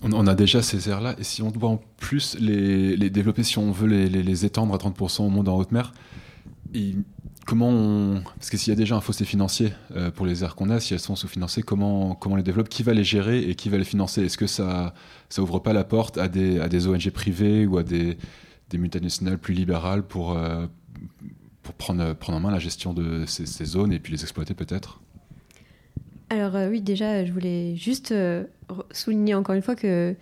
On a déjà ces aires-là, et si on doit en plus les, développer, si on veut les, étendre à 30% au monde en haute mer, comment Parce que s'il y a déjà un fossé financier euh, pour les aires qu'on a, si elles sont sous-financées, comment, comment on les développe Qui va les gérer et qui va les financer? Est-ce que ça ça ouvre pas la porte à des, à des ONG privées ou à des, des multinationales plus libérales pour, euh, pour prendre, prendre en main la gestion de ces, zones et puis les exploiter peut-être? Alors euh, oui, déjà, je voulais juste souligner encore une fois que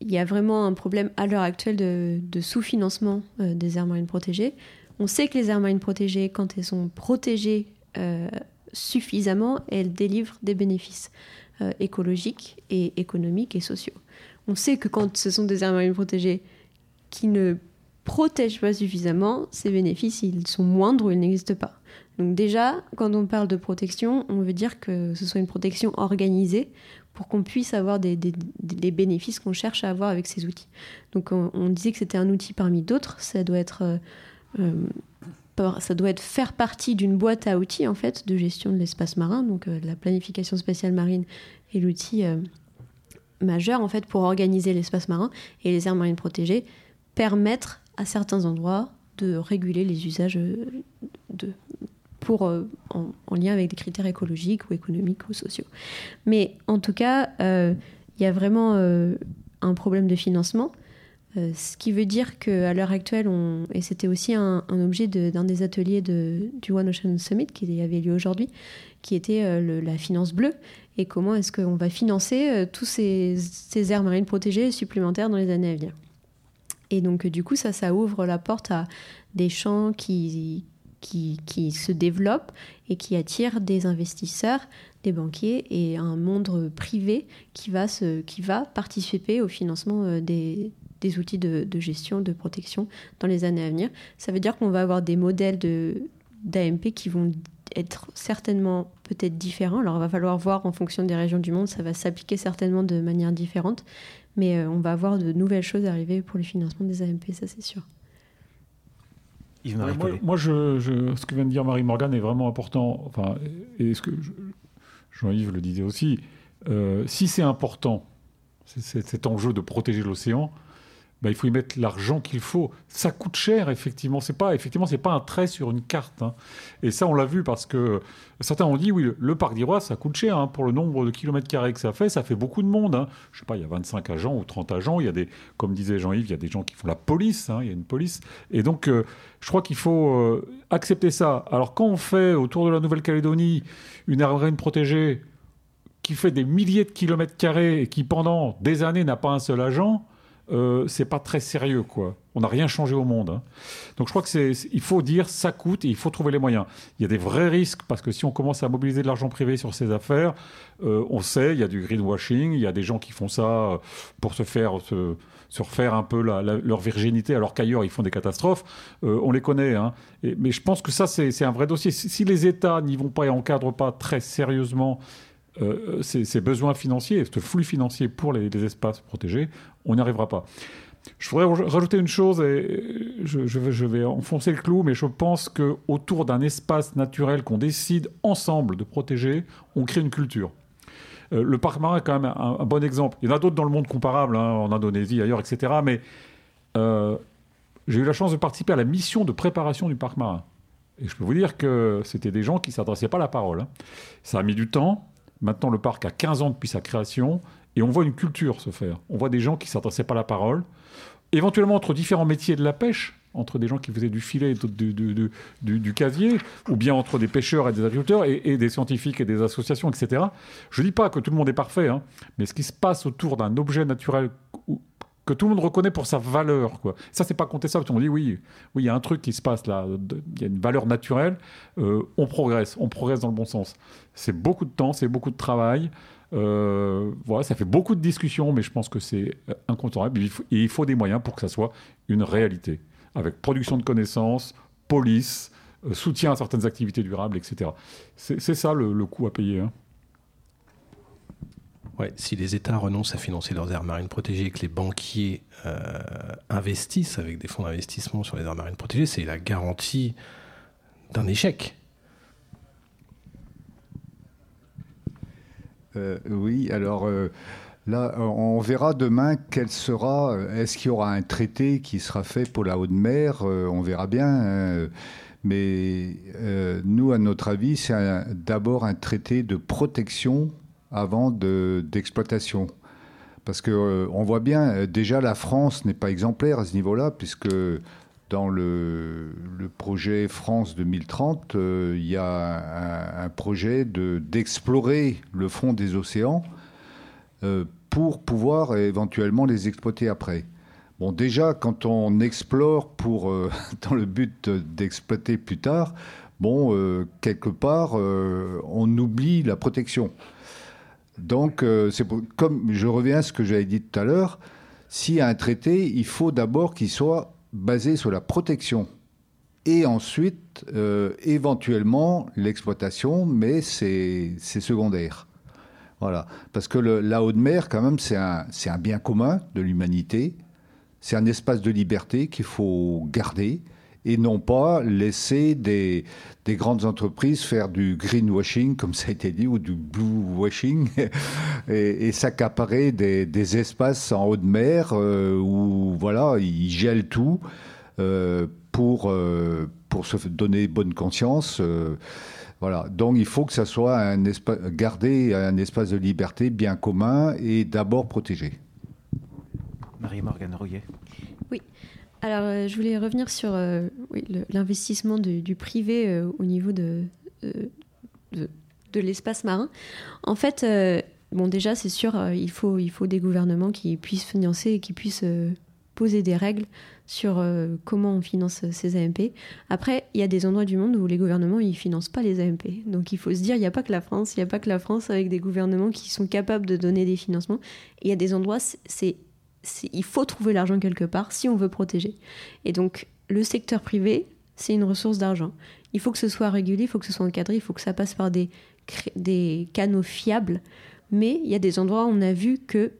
il y a vraiment un problème à l'heure actuelle de, de sous-financement des aires marines protégées. On sait que les aires marines protégées, quand elles sont protégées euh, suffisamment, elles délivrent des bénéfices euh, écologiques et économiques et sociaux. On sait que quand ce sont des aires marines protégées qui ne protègent pas suffisamment, ces bénéfices, ils sont moindres ou ils n'existent pas. Donc déjà, quand on parle de protection, on veut dire que ce soit une protection organisée pour qu'on puisse avoir des, bénéfices qu'on cherche à avoir avec ces outils. Donc on, disait que c'était un outil parmi d'autres, ça doit être... Euh, ça doit être faire partie d'une boîte à outils en fait de gestion de l'espace marin, donc la planification spatiale marine est l'outil majeur en fait pour organiser l'espace marin et les aires marines protégées permettre à certains endroits de réguler les usages pour, en, lien avec des critères écologiques ou économiques ou sociaux. Mais en tout cas, il y a vraiment un problème de financement. Euh, ce qui veut dire qu'à l'heure actuelle, et c'était aussi un, objet d'un des ateliers du One Ocean Summit qui avait lieu aujourd'hui, qui était euh, la finance bleue et comment est-ce qu'on va financer euh, tous ces, ces, aires marines protégées supplémentaires dans les années à venir. Et donc du coup, ça, ouvre la porte à des champs qui, se développent et qui attirent des investisseurs, des banquiers et un monde privé qui va, se, qui va participer au financement des, des outils de, gestion, de protection dans les années à venir. Ça veut dire qu'on va avoir des modèles d'AMP qui vont être certainement peut-être différents. Alors il va falloir voir en fonction des régions du monde, ça va s'appliquer certainement de manière différente, mais euh, on va avoir de nouvelles choses arriver pour le financement des AMP, ça c'est sûr. moi, je, ce que vient de dire Marie-Morgane est vraiment important, enfin, et ce que Jean-Yves le disait aussi, euh, si c'est important, cet enjeu de protéger l'océan, bah, il faut y mettre l'argent qu'il faut. Ça coûte cher, effectivement. C'est pas, effectivement, c'est pas un trait sur une carte. Hein. Et ça, on l'a vu parce que certains ont dit, oui, le, parc d'Irois, ça coûte cher hein, pour le nombre de kilomètres carrés que ça fait. Ça fait beaucoup de monde. Hein. Je sais pas, il y a 25 agents ou 30 agents. Il y a des, comme disait Jean-Yves, il y a des gens qui font la police. il y a une police. Et donc, euh, je crois qu'il faut euh, accepter ça. Alors, quand on fait autour de la Nouvelle-Calédonie une marine protégée qui fait des milliers de kilomètres carrés et qui pendant des années n'a pas un seul agent, euh, c'est pas très sérieux, quoi. On n'a rien changé au monde. Hein. Donc je crois que c'est, il faut dire ça coûte et il faut trouver les moyens. Il y a des vrais risques parce que si on commence à mobiliser de l'argent privé sur ces affaires, euh, on sait, il y a du greenwashing, il y a des gens qui font ça euh, pour se faire se, refaire un peu leur virginité, alors qu'ailleurs ils font des catastrophes. on les connaît, hein. mais je pense que ça c'est, un vrai dossier. Si, les États n'y vont pas et encadrent pas très sérieusement ces, besoins financiers, ce flux financier pour les espaces protégés, on n'y arrivera pas. Je voudrais rajouter une chose, et je, vais, enfoncer le clou, mais je pense qu'autour d'un espace naturel qu'on décide ensemble de protéger, on crée une culture. Euh, le parc marin est quand même un, bon exemple. Il y en a d'autres dans le monde comparables, hein, en Indonésie, ailleurs, etc. Mais euh, j'ai eu la chance de participer à la mission de préparation du parc marin. Et je peux vous dire que c'était des gens qui ne s'adressaient pas à la parole. Hein. Ça a mis du temps. Maintenant, le parc a 15 ans depuis sa création. Et on voit une culture se faire. On voit des gens qui ne pas à la parole, éventuellement entre différents métiers de la pêche, entre des gens qui faisaient du filet et du, du, du, casier, ou bien entre des pêcheurs et des agriculteurs, et, des scientifiques et des associations, etc. Je ne dis pas que tout le monde est parfait, hein, mais ce qui se passe autour d'un objet naturel que tout le monde reconnaît pour sa valeur. Quoi. Ça, c'est pas contestable. On dit oui, oui, il y a un truc qui se passe là, il y a une valeur naturelle, euh, on progresse, on progresse dans le bon sens. C'est beaucoup de temps, c'est beaucoup de travail. Euh, voilà, ça fait beaucoup de discussions, mais je pense que c'est euh, incontournable. Et il, faut, des moyens pour que ça soit une réalité, avec production de connaissances, police, soutien à certaines activités durables, etc. C'est ça le, coût à payer. Hein. Ouais, si les États renoncent à financer leurs aires marines protégées et que les banquiers investissent avec des fonds d'investissement sur les aires marines protégées, c'est la garantie d'un échec. Euh, oui, alors euh, là, on verra demain quel sera. Est-ce qu'il y aura un traité qui sera fait pour la haute mer euh, On verra bien. Hein. mais nous, à notre avis, c'est d'abord un traité de protection avant d'exploitation. Parce qu'on voit bien, déjà la France n'est pas exemplaire à ce niveau-là, puisque dans le, projet France 2030, euh, il y a un, projet d'explorer le fond des océans euh, pour pouvoir éventuellement les exploiter après. Bon, déjà, quand on explore pour, euh, dans le but d'exploiter plus tard, bon, quelque part, on oublie la protection. Donc, c'est comme je reviens à ce que j'avais dit tout à l'heure, s'il y a un traité, il faut d'abord qu'il soit basé sur la protection et ensuite euh, éventuellement l'exploitation, mais c'est secondaire. Voilà, parce que la haute mer, quand même, c'est un, bien commun de l'humanité. C'est un espace de liberté qu'il faut garder et non pas laisser des, des grandes entreprises faire du greenwashing, comme ça a été dit, ou du bluewashing, et, et s'accaparer des, des, espaces en haute mer euh, où voilà, ils gèlent tout euh, pour, euh, pour se donner bonne conscience. Euh, voilà. Donc il faut que ça soit un espace, garder un espace de liberté bien commun et d'abord protégé. Marie-Morgane Rouillet. Oui. Alors, euh, je voulais revenir sur euh, l'investissement du, privé euh, au niveau de, de, de l'espace marin. En fait, bon, déjà, c'est sûr, il, faut, il faut des gouvernements qui puissent financer et qui puissent poser des règles sur comment on finance ces AMP. Après, il y a des endroits du monde où les gouvernements ils financent pas les AMP. Donc il faut se dire, il n'y a pas que la France, il n'y a pas que la France avec des gouvernements qui sont capables de donner des financements. Il y a des endroits, c'est il faut trouver l'argent quelque part si on veut protéger. Et donc, le secteur privé, c'est une ressource d'argent. Il faut que ce soit régulé, il faut que ce soit encadré, il faut que ça passe par des, canaux fiables. Mais il y a des endroits où on a vu que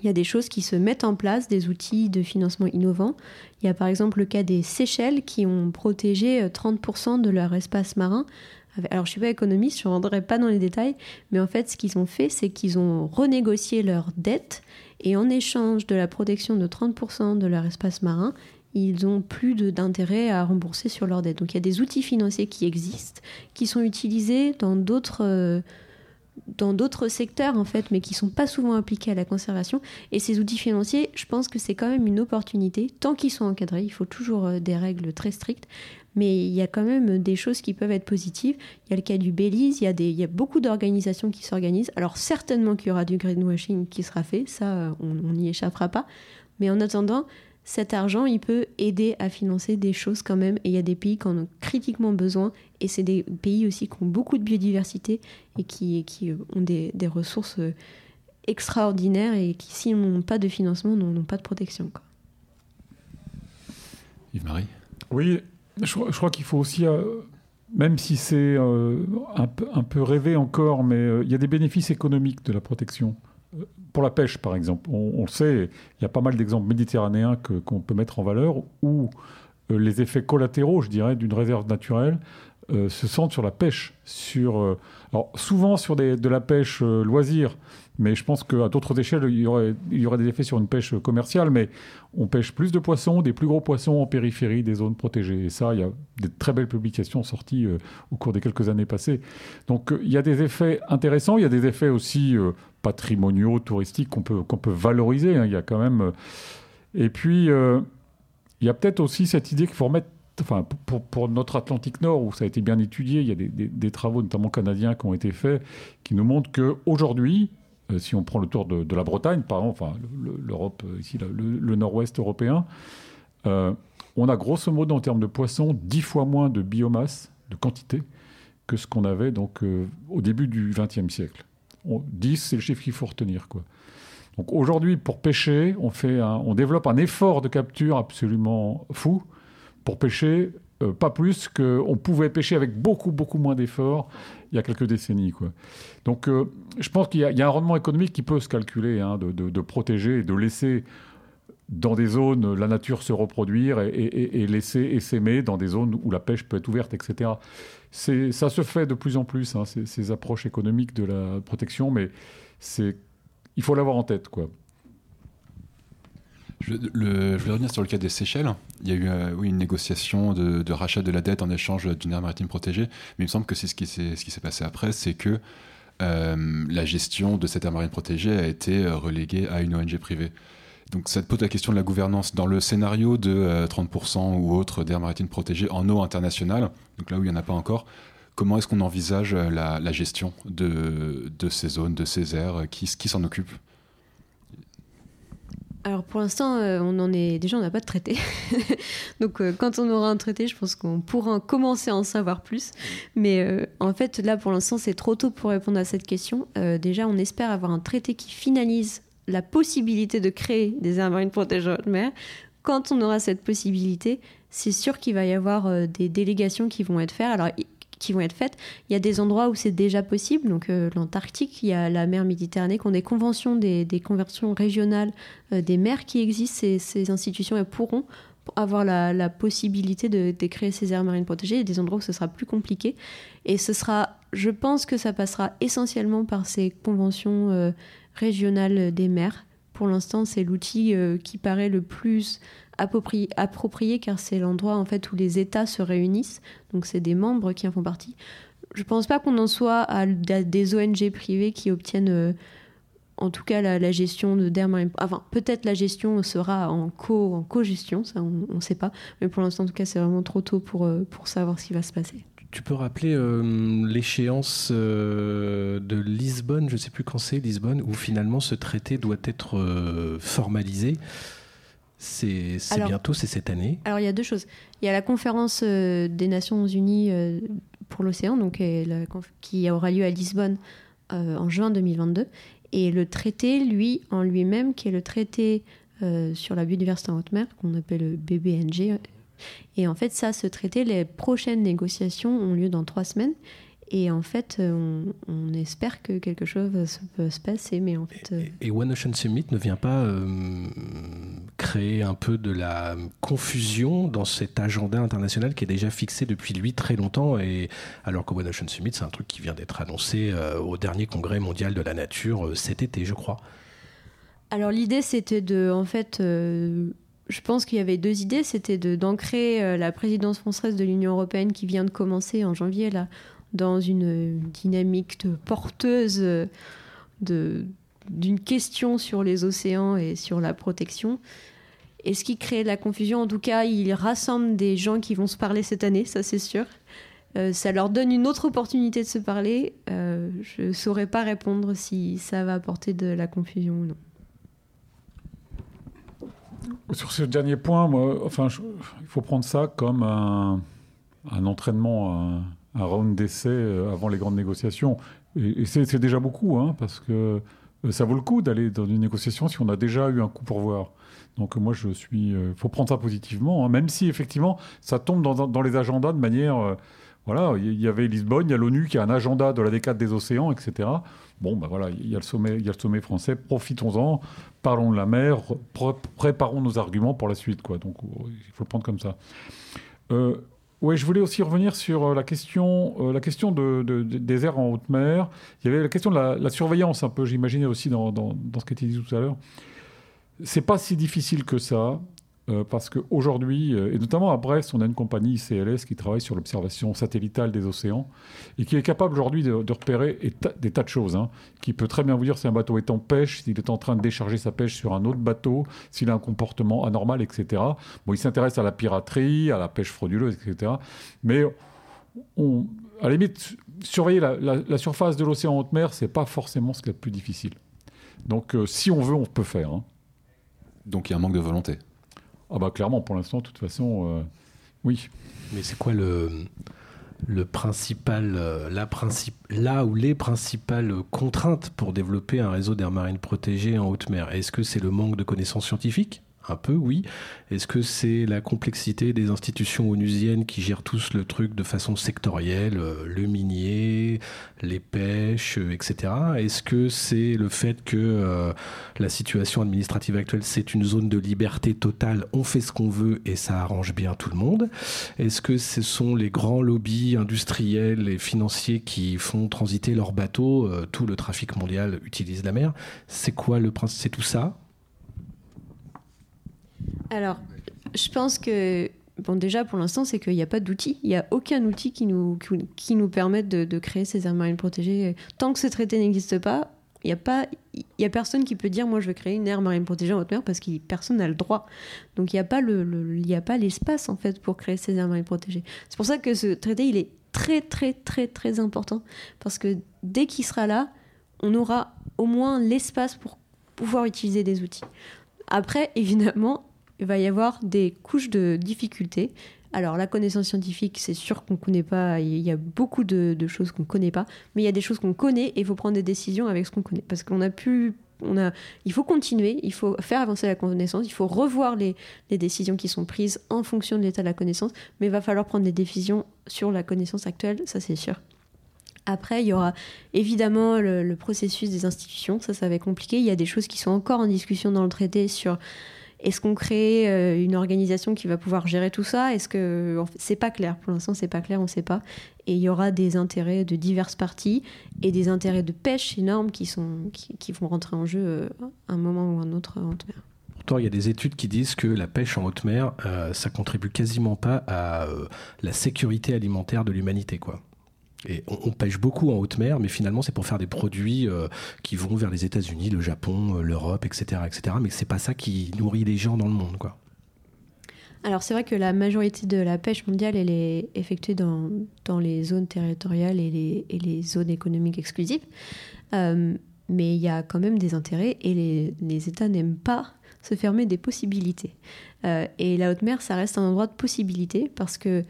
il y a des choses qui se mettent en place, des outils de financement innovants. Il y a par exemple le cas des Seychelles qui ont protégé 30% de leur espace marin. Alors je suis pas économiste, je ne rentrerai pas dans les détails, mais en fait ce qu'ils ont fait, c'est qu'ils ont renégocié leurs dettes et en échange de la protection de 30% de leur espace marin, ils ont plus d'intérêt à rembourser sur leur dette. Donc il y a des outils financiers qui existent, qui sont utilisés dans d'autres euh, secteurs en fait, mais qui sont pas souvent appliqués à la conservation. Et ces outils financiers, je pense que c'est quand même une opportunité, tant qu'ils sont encadrés. Il faut toujours euh, des règles très strictes, mais il y a quand même des choses qui peuvent être positives. Il y a le cas du Belize, il y a, des, il y a beaucoup d'organisations qui s'organisent. Alors certainement qu'il y aura du greenwashing qui sera fait, ça on n'y échappera pas. Mais en attendant, cet argent, il peut aider à financer des choses quand même. Et il y a des pays qui en ont critiquement besoin. Et c'est des pays aussi qui ont beaucoup de biodiversité et qui, qui ont des, des ressources extraordinaires et qui, s'ils n'ont pas de financement, n'ont pas de protection. Yves-Marie? Oui, je, crois qu'il faut aussi, euh, même si c'est euh, un, peu, rêvé encore, mais euh, il y a des bénéfices économiques de la protection. Pour la pêche, par exemple, on, le sait, il y a pas mal d'exemples méditerranéens qu'on peut mettre en valeur où les effets collatéraux, je dirais, d'une réserve naturelle euh, se sentent sur la pêche. Sur, alors, souvent sur des, de la pêche loisir, mais je pense qu'à d'autres échelles, il y, aurait, il y aurait des effets sur une pêche commerciale, mais on pêche plus de poissons, des plus gros poissons en périphérie des zones protégées. Et ça, il y a des très belles publications sorties euh, au cours des quelques années passées. Donc euh, il y a des effets intéressants, il y a des effets aussi euh, patrimoniaux, touristiques qu'on peut, peut valoriser. Hein. Il y a quand même... Et puis, il y a peut-être aussi cette idée qu'il faut remettre enfin, pour, notre Atlantique Nord, où ça a été bien étudié, il y a des, travaux, notamment canadiens, qui ont été faits, qui nous montrent qu'aujourd'hui, euh, si on prend le tour de, la Bretagne, par exemple, l'Europe, euh, ici, le, le nord-ouest européen, euh, on a grosso modo, en termes de poissons, dix fois moins de biomasse, de quantité, que ce qu'on avait donc, euh, au début du XXe siècle. On, 10, c'est le chiffre qu'il faut retenir. Donc aujourd'hui, pour pêcher, on, fait on développe un effort de capture absolument fou pour pêcher euh, pas plus qu'on pouvait pêcher avec beaucoup, beaucoup moins d'efforts il y a quelques décennies. Quoi. Donc euh, je pense qu'il y, a un rendement économique qui peut se calculer, hein, de, de, protéger et de laisser dans des zones la nature se reproduire et, et, et laisser essaimer dans des zones où la pêche peut être ouverte, etc. Ça se fait de plus en plus, hein, ces, ces, approches économiques de la protection, mais il faut l'avoir en tête. Quoi. Je, le, voulais revenir sur le cas des Seychelles. Il y a eu euh, une négociation de, rachat de la dette en échange d'une aire maritime protégée, mais il me semble que c'est ce qui s'est passé après, c'est que euh, la gestion de cette aire marine protégée a été euh, reléguée à une ONG privée. Donc ça te pose la question de la gouvernance. Dans le scénario de euh, 30% ou autre d'air maritime protégée en eau internationale, donc là où il n'y en a pas encore, comment est-ce qu'on envisage la, gestion de, ces zones, de ces aires qui s'en occupe? Alors pour l'instant, euh, on en est déjà, on n'a pas de traité. Donc euh, quand on aura un traité, je pense qu'on pourra commencer à en savoir plus. Mais euh, en fait, là pour l'instant, c'est trop tôt pour répondre à cette question. Euh, déjà, on espère avoir un traité qui finalise la possibilité de créer des aires marines protégées de mer. Quand on aura cette possibilité, c'est sûr qu'il va y avoir des délégations qui vont être faites. Alors qui vont être faites. Il y a des endroits où c'est déjà possible, donc euh, l'Antarctique, il y a la mer Méditerranée, qui ont des conventions, des, conventions régionales, euh, des mers qui existent. Ces, ces institutions elles pourront avoir la, possibilité de, créer ces aires marines protégées et des endroits où ce sera plus compliqué. Et ce sera, je pense que ça passera essentiellement par ces conventions euh, régionales des maires. Pour l'instant, c'est l'outil euh, qui paraît le plus approprié, car c'est l'endroit en fait où les États se réunissent. Donc c'est des membres qui en font partie. Je pense pas qu'on en soit à, des ONG privées qui obtiennent euh, en tout cas la, gestion de d'air Enfin, peut-être la gestion sera en co en co-gestion, ça on ne sait pas. Mais pour l'instant, en tout cas, c'est vraiment trop tôt pour, euh, pour savoir ce qui va se passer. Tu peux rappeler euh, l'échéance euh, de Lisbonne, je ne sais plus quand c'est Lisbonne, où finalement ce traité doit être formalisé. C'est bientôt, c'est cette année. Alors il y a deux choses. Il y a la conférence des Nations Unies pour l'océan, donc qui aura lieu à Lisbonne en juin 2022. Et le traité, lui, en lui-même, qui est le traité euh, sur la biodiversité en haute mer, qu'on appelle le BBNG. Et en fait, ça, ce traité, les prochaines négociations ont lieu dans trois semaines. Et en fait, euh, on, espère que quelque chose peut se passer, mais en fait... Euh, et, One Ocean Summit ne vient pas euh, créer un peu de la confusion dans cet agenda international qui est déjà fixé depuis lui très longtemps, et alors que One Ocean Summit, c'est un truc qui vient d'être annoncé au dernier congrès mondial de la nature cet été, je crois. Alors l'idée, c'était de, en fait je pense qu'il y avait deux idées. C'était d'ancrer la présidence française de l'Union européenne qui vient de commencer en janvier là, dans une dynamique de porteuse de, d'une question sur les océans et sur la protection. Et ce qui crée la confusion, en tout cas, il rassemble des gens qui vont se parler cette année, ça c'est sûr. Euh, ça leur donne une autre opportunité de se parler. Euh, je ne saurais pas répondre si ça va apporter de la confusion ou non. Sur ce dernier point, moi, enfin, il faut prendre ça comme un, un entraînement, un round d'essai euh, avant les grandes négociations. Et, c'est déjà beaucoup, hein, parce que euh, ça vaut le coup d'aller dans une négociation si on a déjà eu un coup pour voir. Donc moi, je suis. Il euh, faut prendre ça positivement, hein, même si effectivement, ça tombe dans, les agendas de manière. voilà, il y avait Lisbonne, il y a l'ONU qui a un agenda de la décade des océans, etc. Bon, ben voilà, il y a le sommet, il y a le sommet français. Profitons-en, parlons de la mer, préparons nos arguments pour la suite, quoi. Donc il faut le prendre comme ça. Euh, oui, je voulais aussi revenir sur euh, la question, euh, la question de, des airs en haute mer. Il y avait la question de la, surveillance un peu, j'imaginais aussi dans, ce qui était dit tout à l'heure. C'est pas si difficile que ça. Euh, parce qu'aujourd'hui, euh, et notamment à Brest, on a une compagnie CLS qui travaille sur l'observation satellitale des océans et qui est capable aujourd'hui de, repérer des tas de choses. Hein, qui peut très bien vous dire si un bateau est en pêche, s'il est en train de décharger sa pêche sur un autre bateau, s'il a un comportement anormal, etc. Bon, il s'intéresse à la piraterie, à la pêche frauduleuse, etc. Mais à la limite, surveiller la, surface de l'océan haute mer, c'est pas forcément ce qui est le plus difficile. Donc, euh, si on veut, on peut faire. Hein. Donc, il y a un manque de volonté. Ah bah clairement, pour l'instant, de toute façon, euh, oui. Mais c'est quoi le, le principal, euh, la principe, là où les principales contraintes pour développer un réseau d'air marine protégé en haute mer? Est-ce que c'est le manque de connaissances scientifiques? Un peu, oui. Est-ce que c'est la complexité des institutions onusiennes qui gèrent tous le truc de façon sectorielle, euh, le minier, les pêches, euh, etc. Est-ce que c'est le fait que euh, la situation administrative actuelle, c'est une zone de liberté totale, on fait ce qu'on veut et ça arrange bien tout le monde? Est-ce que ce sont les grands lobbies industriels et financiers qui font transiter leurs bateaux Tout le trafic mondial utilise la mer? C'est quoi le principe? C'est tout ça? Alors, je pense que Bon, déjà, pour l'instant, c'est qu'il n'y a pas d'outil. Il n'y a aucun outil qui nous, qui, nous permette de, créer ces aires marines protégées. Tant que ce traité n'existe pas, il n'y a, pas, il a personne qui peut dire moi, je veux créer une aire marine protégée en haute mer parce que personne n'a le droit. Donc, il n'y a pas le, a pas l'espace, en fait, pour créer ces aires marines protégées. C'est pour ça que ce traité, il est très, très, très, très important. Parce que dès qu'il sera là, on aura au moins l'espace pour pouvoir utiliser des outils. Après, évidemment, il va y avoir des couches de difficultés. Alors la connaissance scientifique, c'est sûr qu'on ne connaît pas, il y a beaucoup de, choses qu'on ne connaît pas, mais il y a des choses qu'on connaît et il faut prendre des décisions avec ce qu'on connaît. Parce qu'on a pu... On a, il faut continuer, il faut faire avancer la connaissance, il faut revoir les, décisions qui sont prises en fonction de l'état de la connaissance, mais il va falloir prendre des décisions sur la connaissance actuelle, ça c'est sûr. Après, il y aura évidemment le, le, processus des institutions, ça ça va être compliqué. Il y a des choses qui sont encore en discussion dans le traité sur Est-ce qu'on crée euh, une organisation qui va pouvoir gérer tout ça? Est-ce que c'est pas clair pour l'instant C'est pas clair, on ne sait pas. Et il y aura des intérêts de diverses parties et des intérêts de pêche énormes qui sont qui, vont rentrer en jeu euh, un moment ou un autre en haute mer. Pourtant, il y a des études qui disent que la pêche en haute mer, euh, ça contribue quasiment pas à la sécurité alimentaire de l'humanité, quoi. On, pêche beaucoup en haute mer, mais finalement c'est pour faire des produits euh, qui vont vers les États-Unis, le Japon, euh, l'Europe, etc., etc. Mais c'est pas ça qui nourrit les gens dans le monde, quoi. Alors c'est vrai que la majorité de la pêche mondiale, elle est effectuée dans, les zones territoriales et les, zones économiques exclusives. Euh, mais il y a quand même des intérêts et les, les États n'aiment pas se fermer des possibilités. et la haute mer, ça reste un endroit de possibilités parce que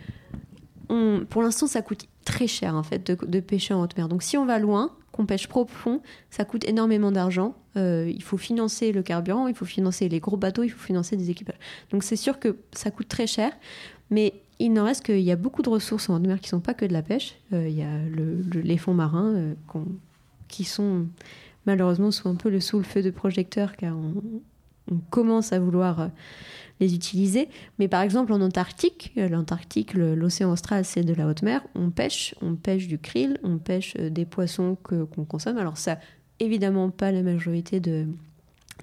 pour l'instant, ça coûte très cher en fait de, pêcher en haute mer. Donc si on va loin, qu'on pêche profond, ça coûte énormément d'argent. Euh, il faut financer le carburant, il faut financer les gros bateaux, il faut financer des équipages. Donc c'est sûr que ça coûte très cher, mais il n'en reste qu'il y a beaucoup de ressources en haute mer qui ne sont pas que de la pêche. Euh, il y a les fonds marins euh, qui sont malheureusement sous un peu le sous le feu de projecteurs car on commence à vouloir les utiliser. Mais par exemple, en Antarctique, euh, l'Antarctique, l'océan austral, c'est de la haute mer, on pêche, on pêche du krill, on pêche euh, des poissons qu'on consomme. Alors ça, évidemment pas la majorité de,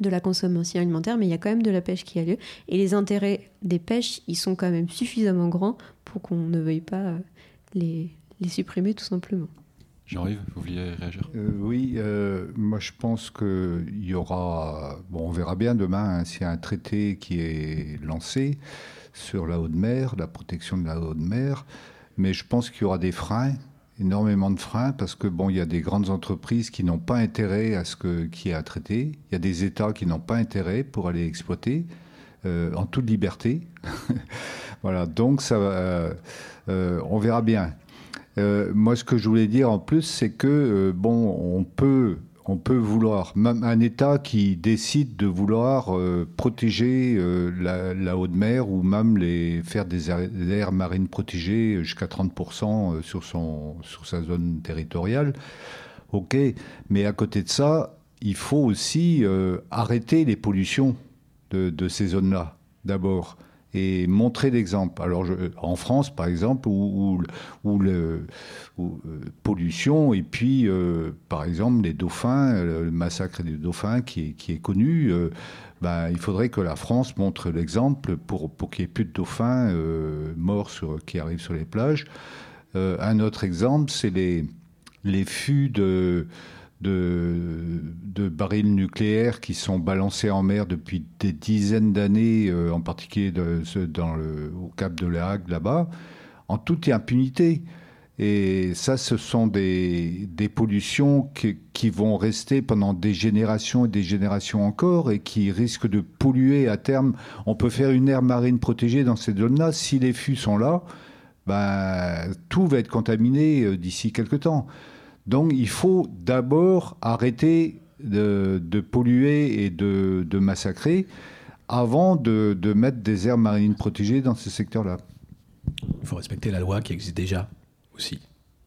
la consommation alimentaire, mais il y a quand même de la pêche qui a lieu. Et les intérêts des pêches, ils sont quand même suffisamment grands pour qu'on ne veuille pas euh, les supprimer tout simplement. Jean-Yves, vous vouliez réagir? Euh, Oui, euh, moi je pense qu'il y aura. Bon, on verra bien demain hein, s'il y a un traité qui est lancé sur la haute mer, la protection de la haute mer, mais je pense qu'il y aura des freins, énormément de freins, parce que bon, il y a des grandes entreprises qui n'ont pas intérêt à ce qu'il y ait un traité, il y a des États qui n'ont pas intérêt pour aller exploiter euh, en toute liberté. voilà, donc ça, on verra bien. Euh, moi, ce que je voulais dire en plus, c'est que euh, bon, on peut, on peut vouloir, même un État qui décide de vouloir euh, protéger la, haute mer ou même les faire des aires, marines protégées jusqu'à 30% sur son, sur sa zone territoriale. Ok, mais à côté de ça, il faut aussi arrêter les pollutions de, de ces zones-là. D'abord et montrer l'exemple. Alors, en France, par exemple, où, où, le euh, pollution, et puis, euh, par exemple, les dauphins, le massacre des dauphins qui est, connu, euh, ben, il faudrait que la France montre l'exemple pour, qu'il n'y ait plus de dauphins morts qui arrivent sur les plages. un autre exemple, c'est les, les fûts de de, barils nucléaires qui sont balancés en mer depuis des dizaines d'années, euh, en particulier dans le, au cap de La Hague là-bas, en toute impunité. Et ça, ce sont des, pollutions qui, vont rester pendant des générations et des générations encore et qui risquent de polluer à terme. On peut faire une aire marine protégée dans ces zones-là. Si les fûts sont là, ben, tout va être contaminé euh, d'ici quelques temps. Donc il faut d'abord arrêter de, polluer et de, massacrer avant de, mettre des aires marines protégées dans ce secteur-là. Il faut respecter la loi qui existe déjà aussi.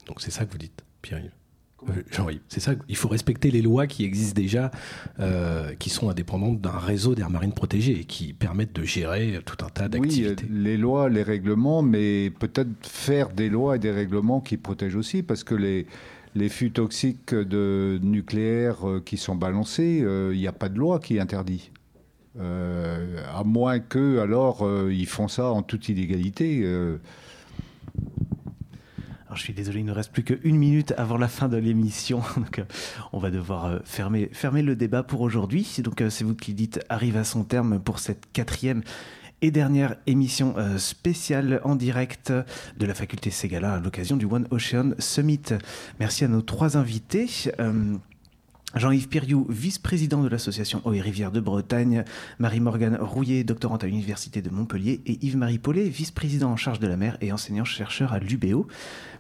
Donc c'est ça que vous dites, Pierre-Yves. Euh, Jean-Yves, c'est ça. Il faut respecter les lois qui existent déjà, euh, qui sont indépendantes d'un réseau d'aires marines protégées et qui permettent de gérer tout un tas d'activités. Oui, les lois, les règlements, mais peut-être faire des lois et des règlements qui protègent aussi, parce que les, les fûts toxiques de nucléaire euh, qui sont balancés, euh, il n'y a pas de loi qui interdit. Euh, à moins que, alors, ils font ça en toute illégalité. Alors, je suis désolé, il ne reste plus qu'une minute avant la fin de l'émission. On va devoir fermer, fermer le débat pour aujourd'hui. Donc, c'est vous qui dites arrive à son terme pour cette quatrième et dernière émission euh, spéciale en direct de la faculté Ségala à l'occasion du One Ocean Summit. Merci à nos trois invités. Jean-Yves Piriou, vice-président de l'association Eau et Rivière de Bretagne, Marie-Morgane Rouillet, doctorante à l'Université de Montpellier, et Yves-Marie Paulet, vice-président en charge de la mer et enseignant-chercheur à l'UBO.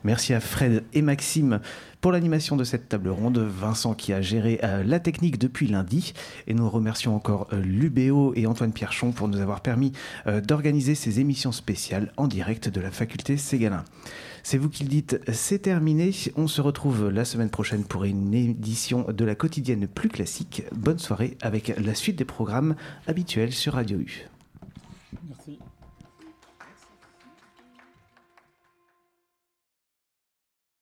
Merci à Fred et Maxime Pour l'animation de cette table ronde, Vincent qui a géré euh, la technique depuis lundi. Et nous remercions encore euh, l'UBO et Antoine Pierchon pour nous avoir permis euh, d'organiser ces émissions spéciales en direct de la faculté Ségalin. C'est vous qui le dites, c'est terminé. On se retrouve la semaine prochaine pour une édition de la quotidienne plus classique. Bonne soirée avec la suite des programmes habituels sur Radio U.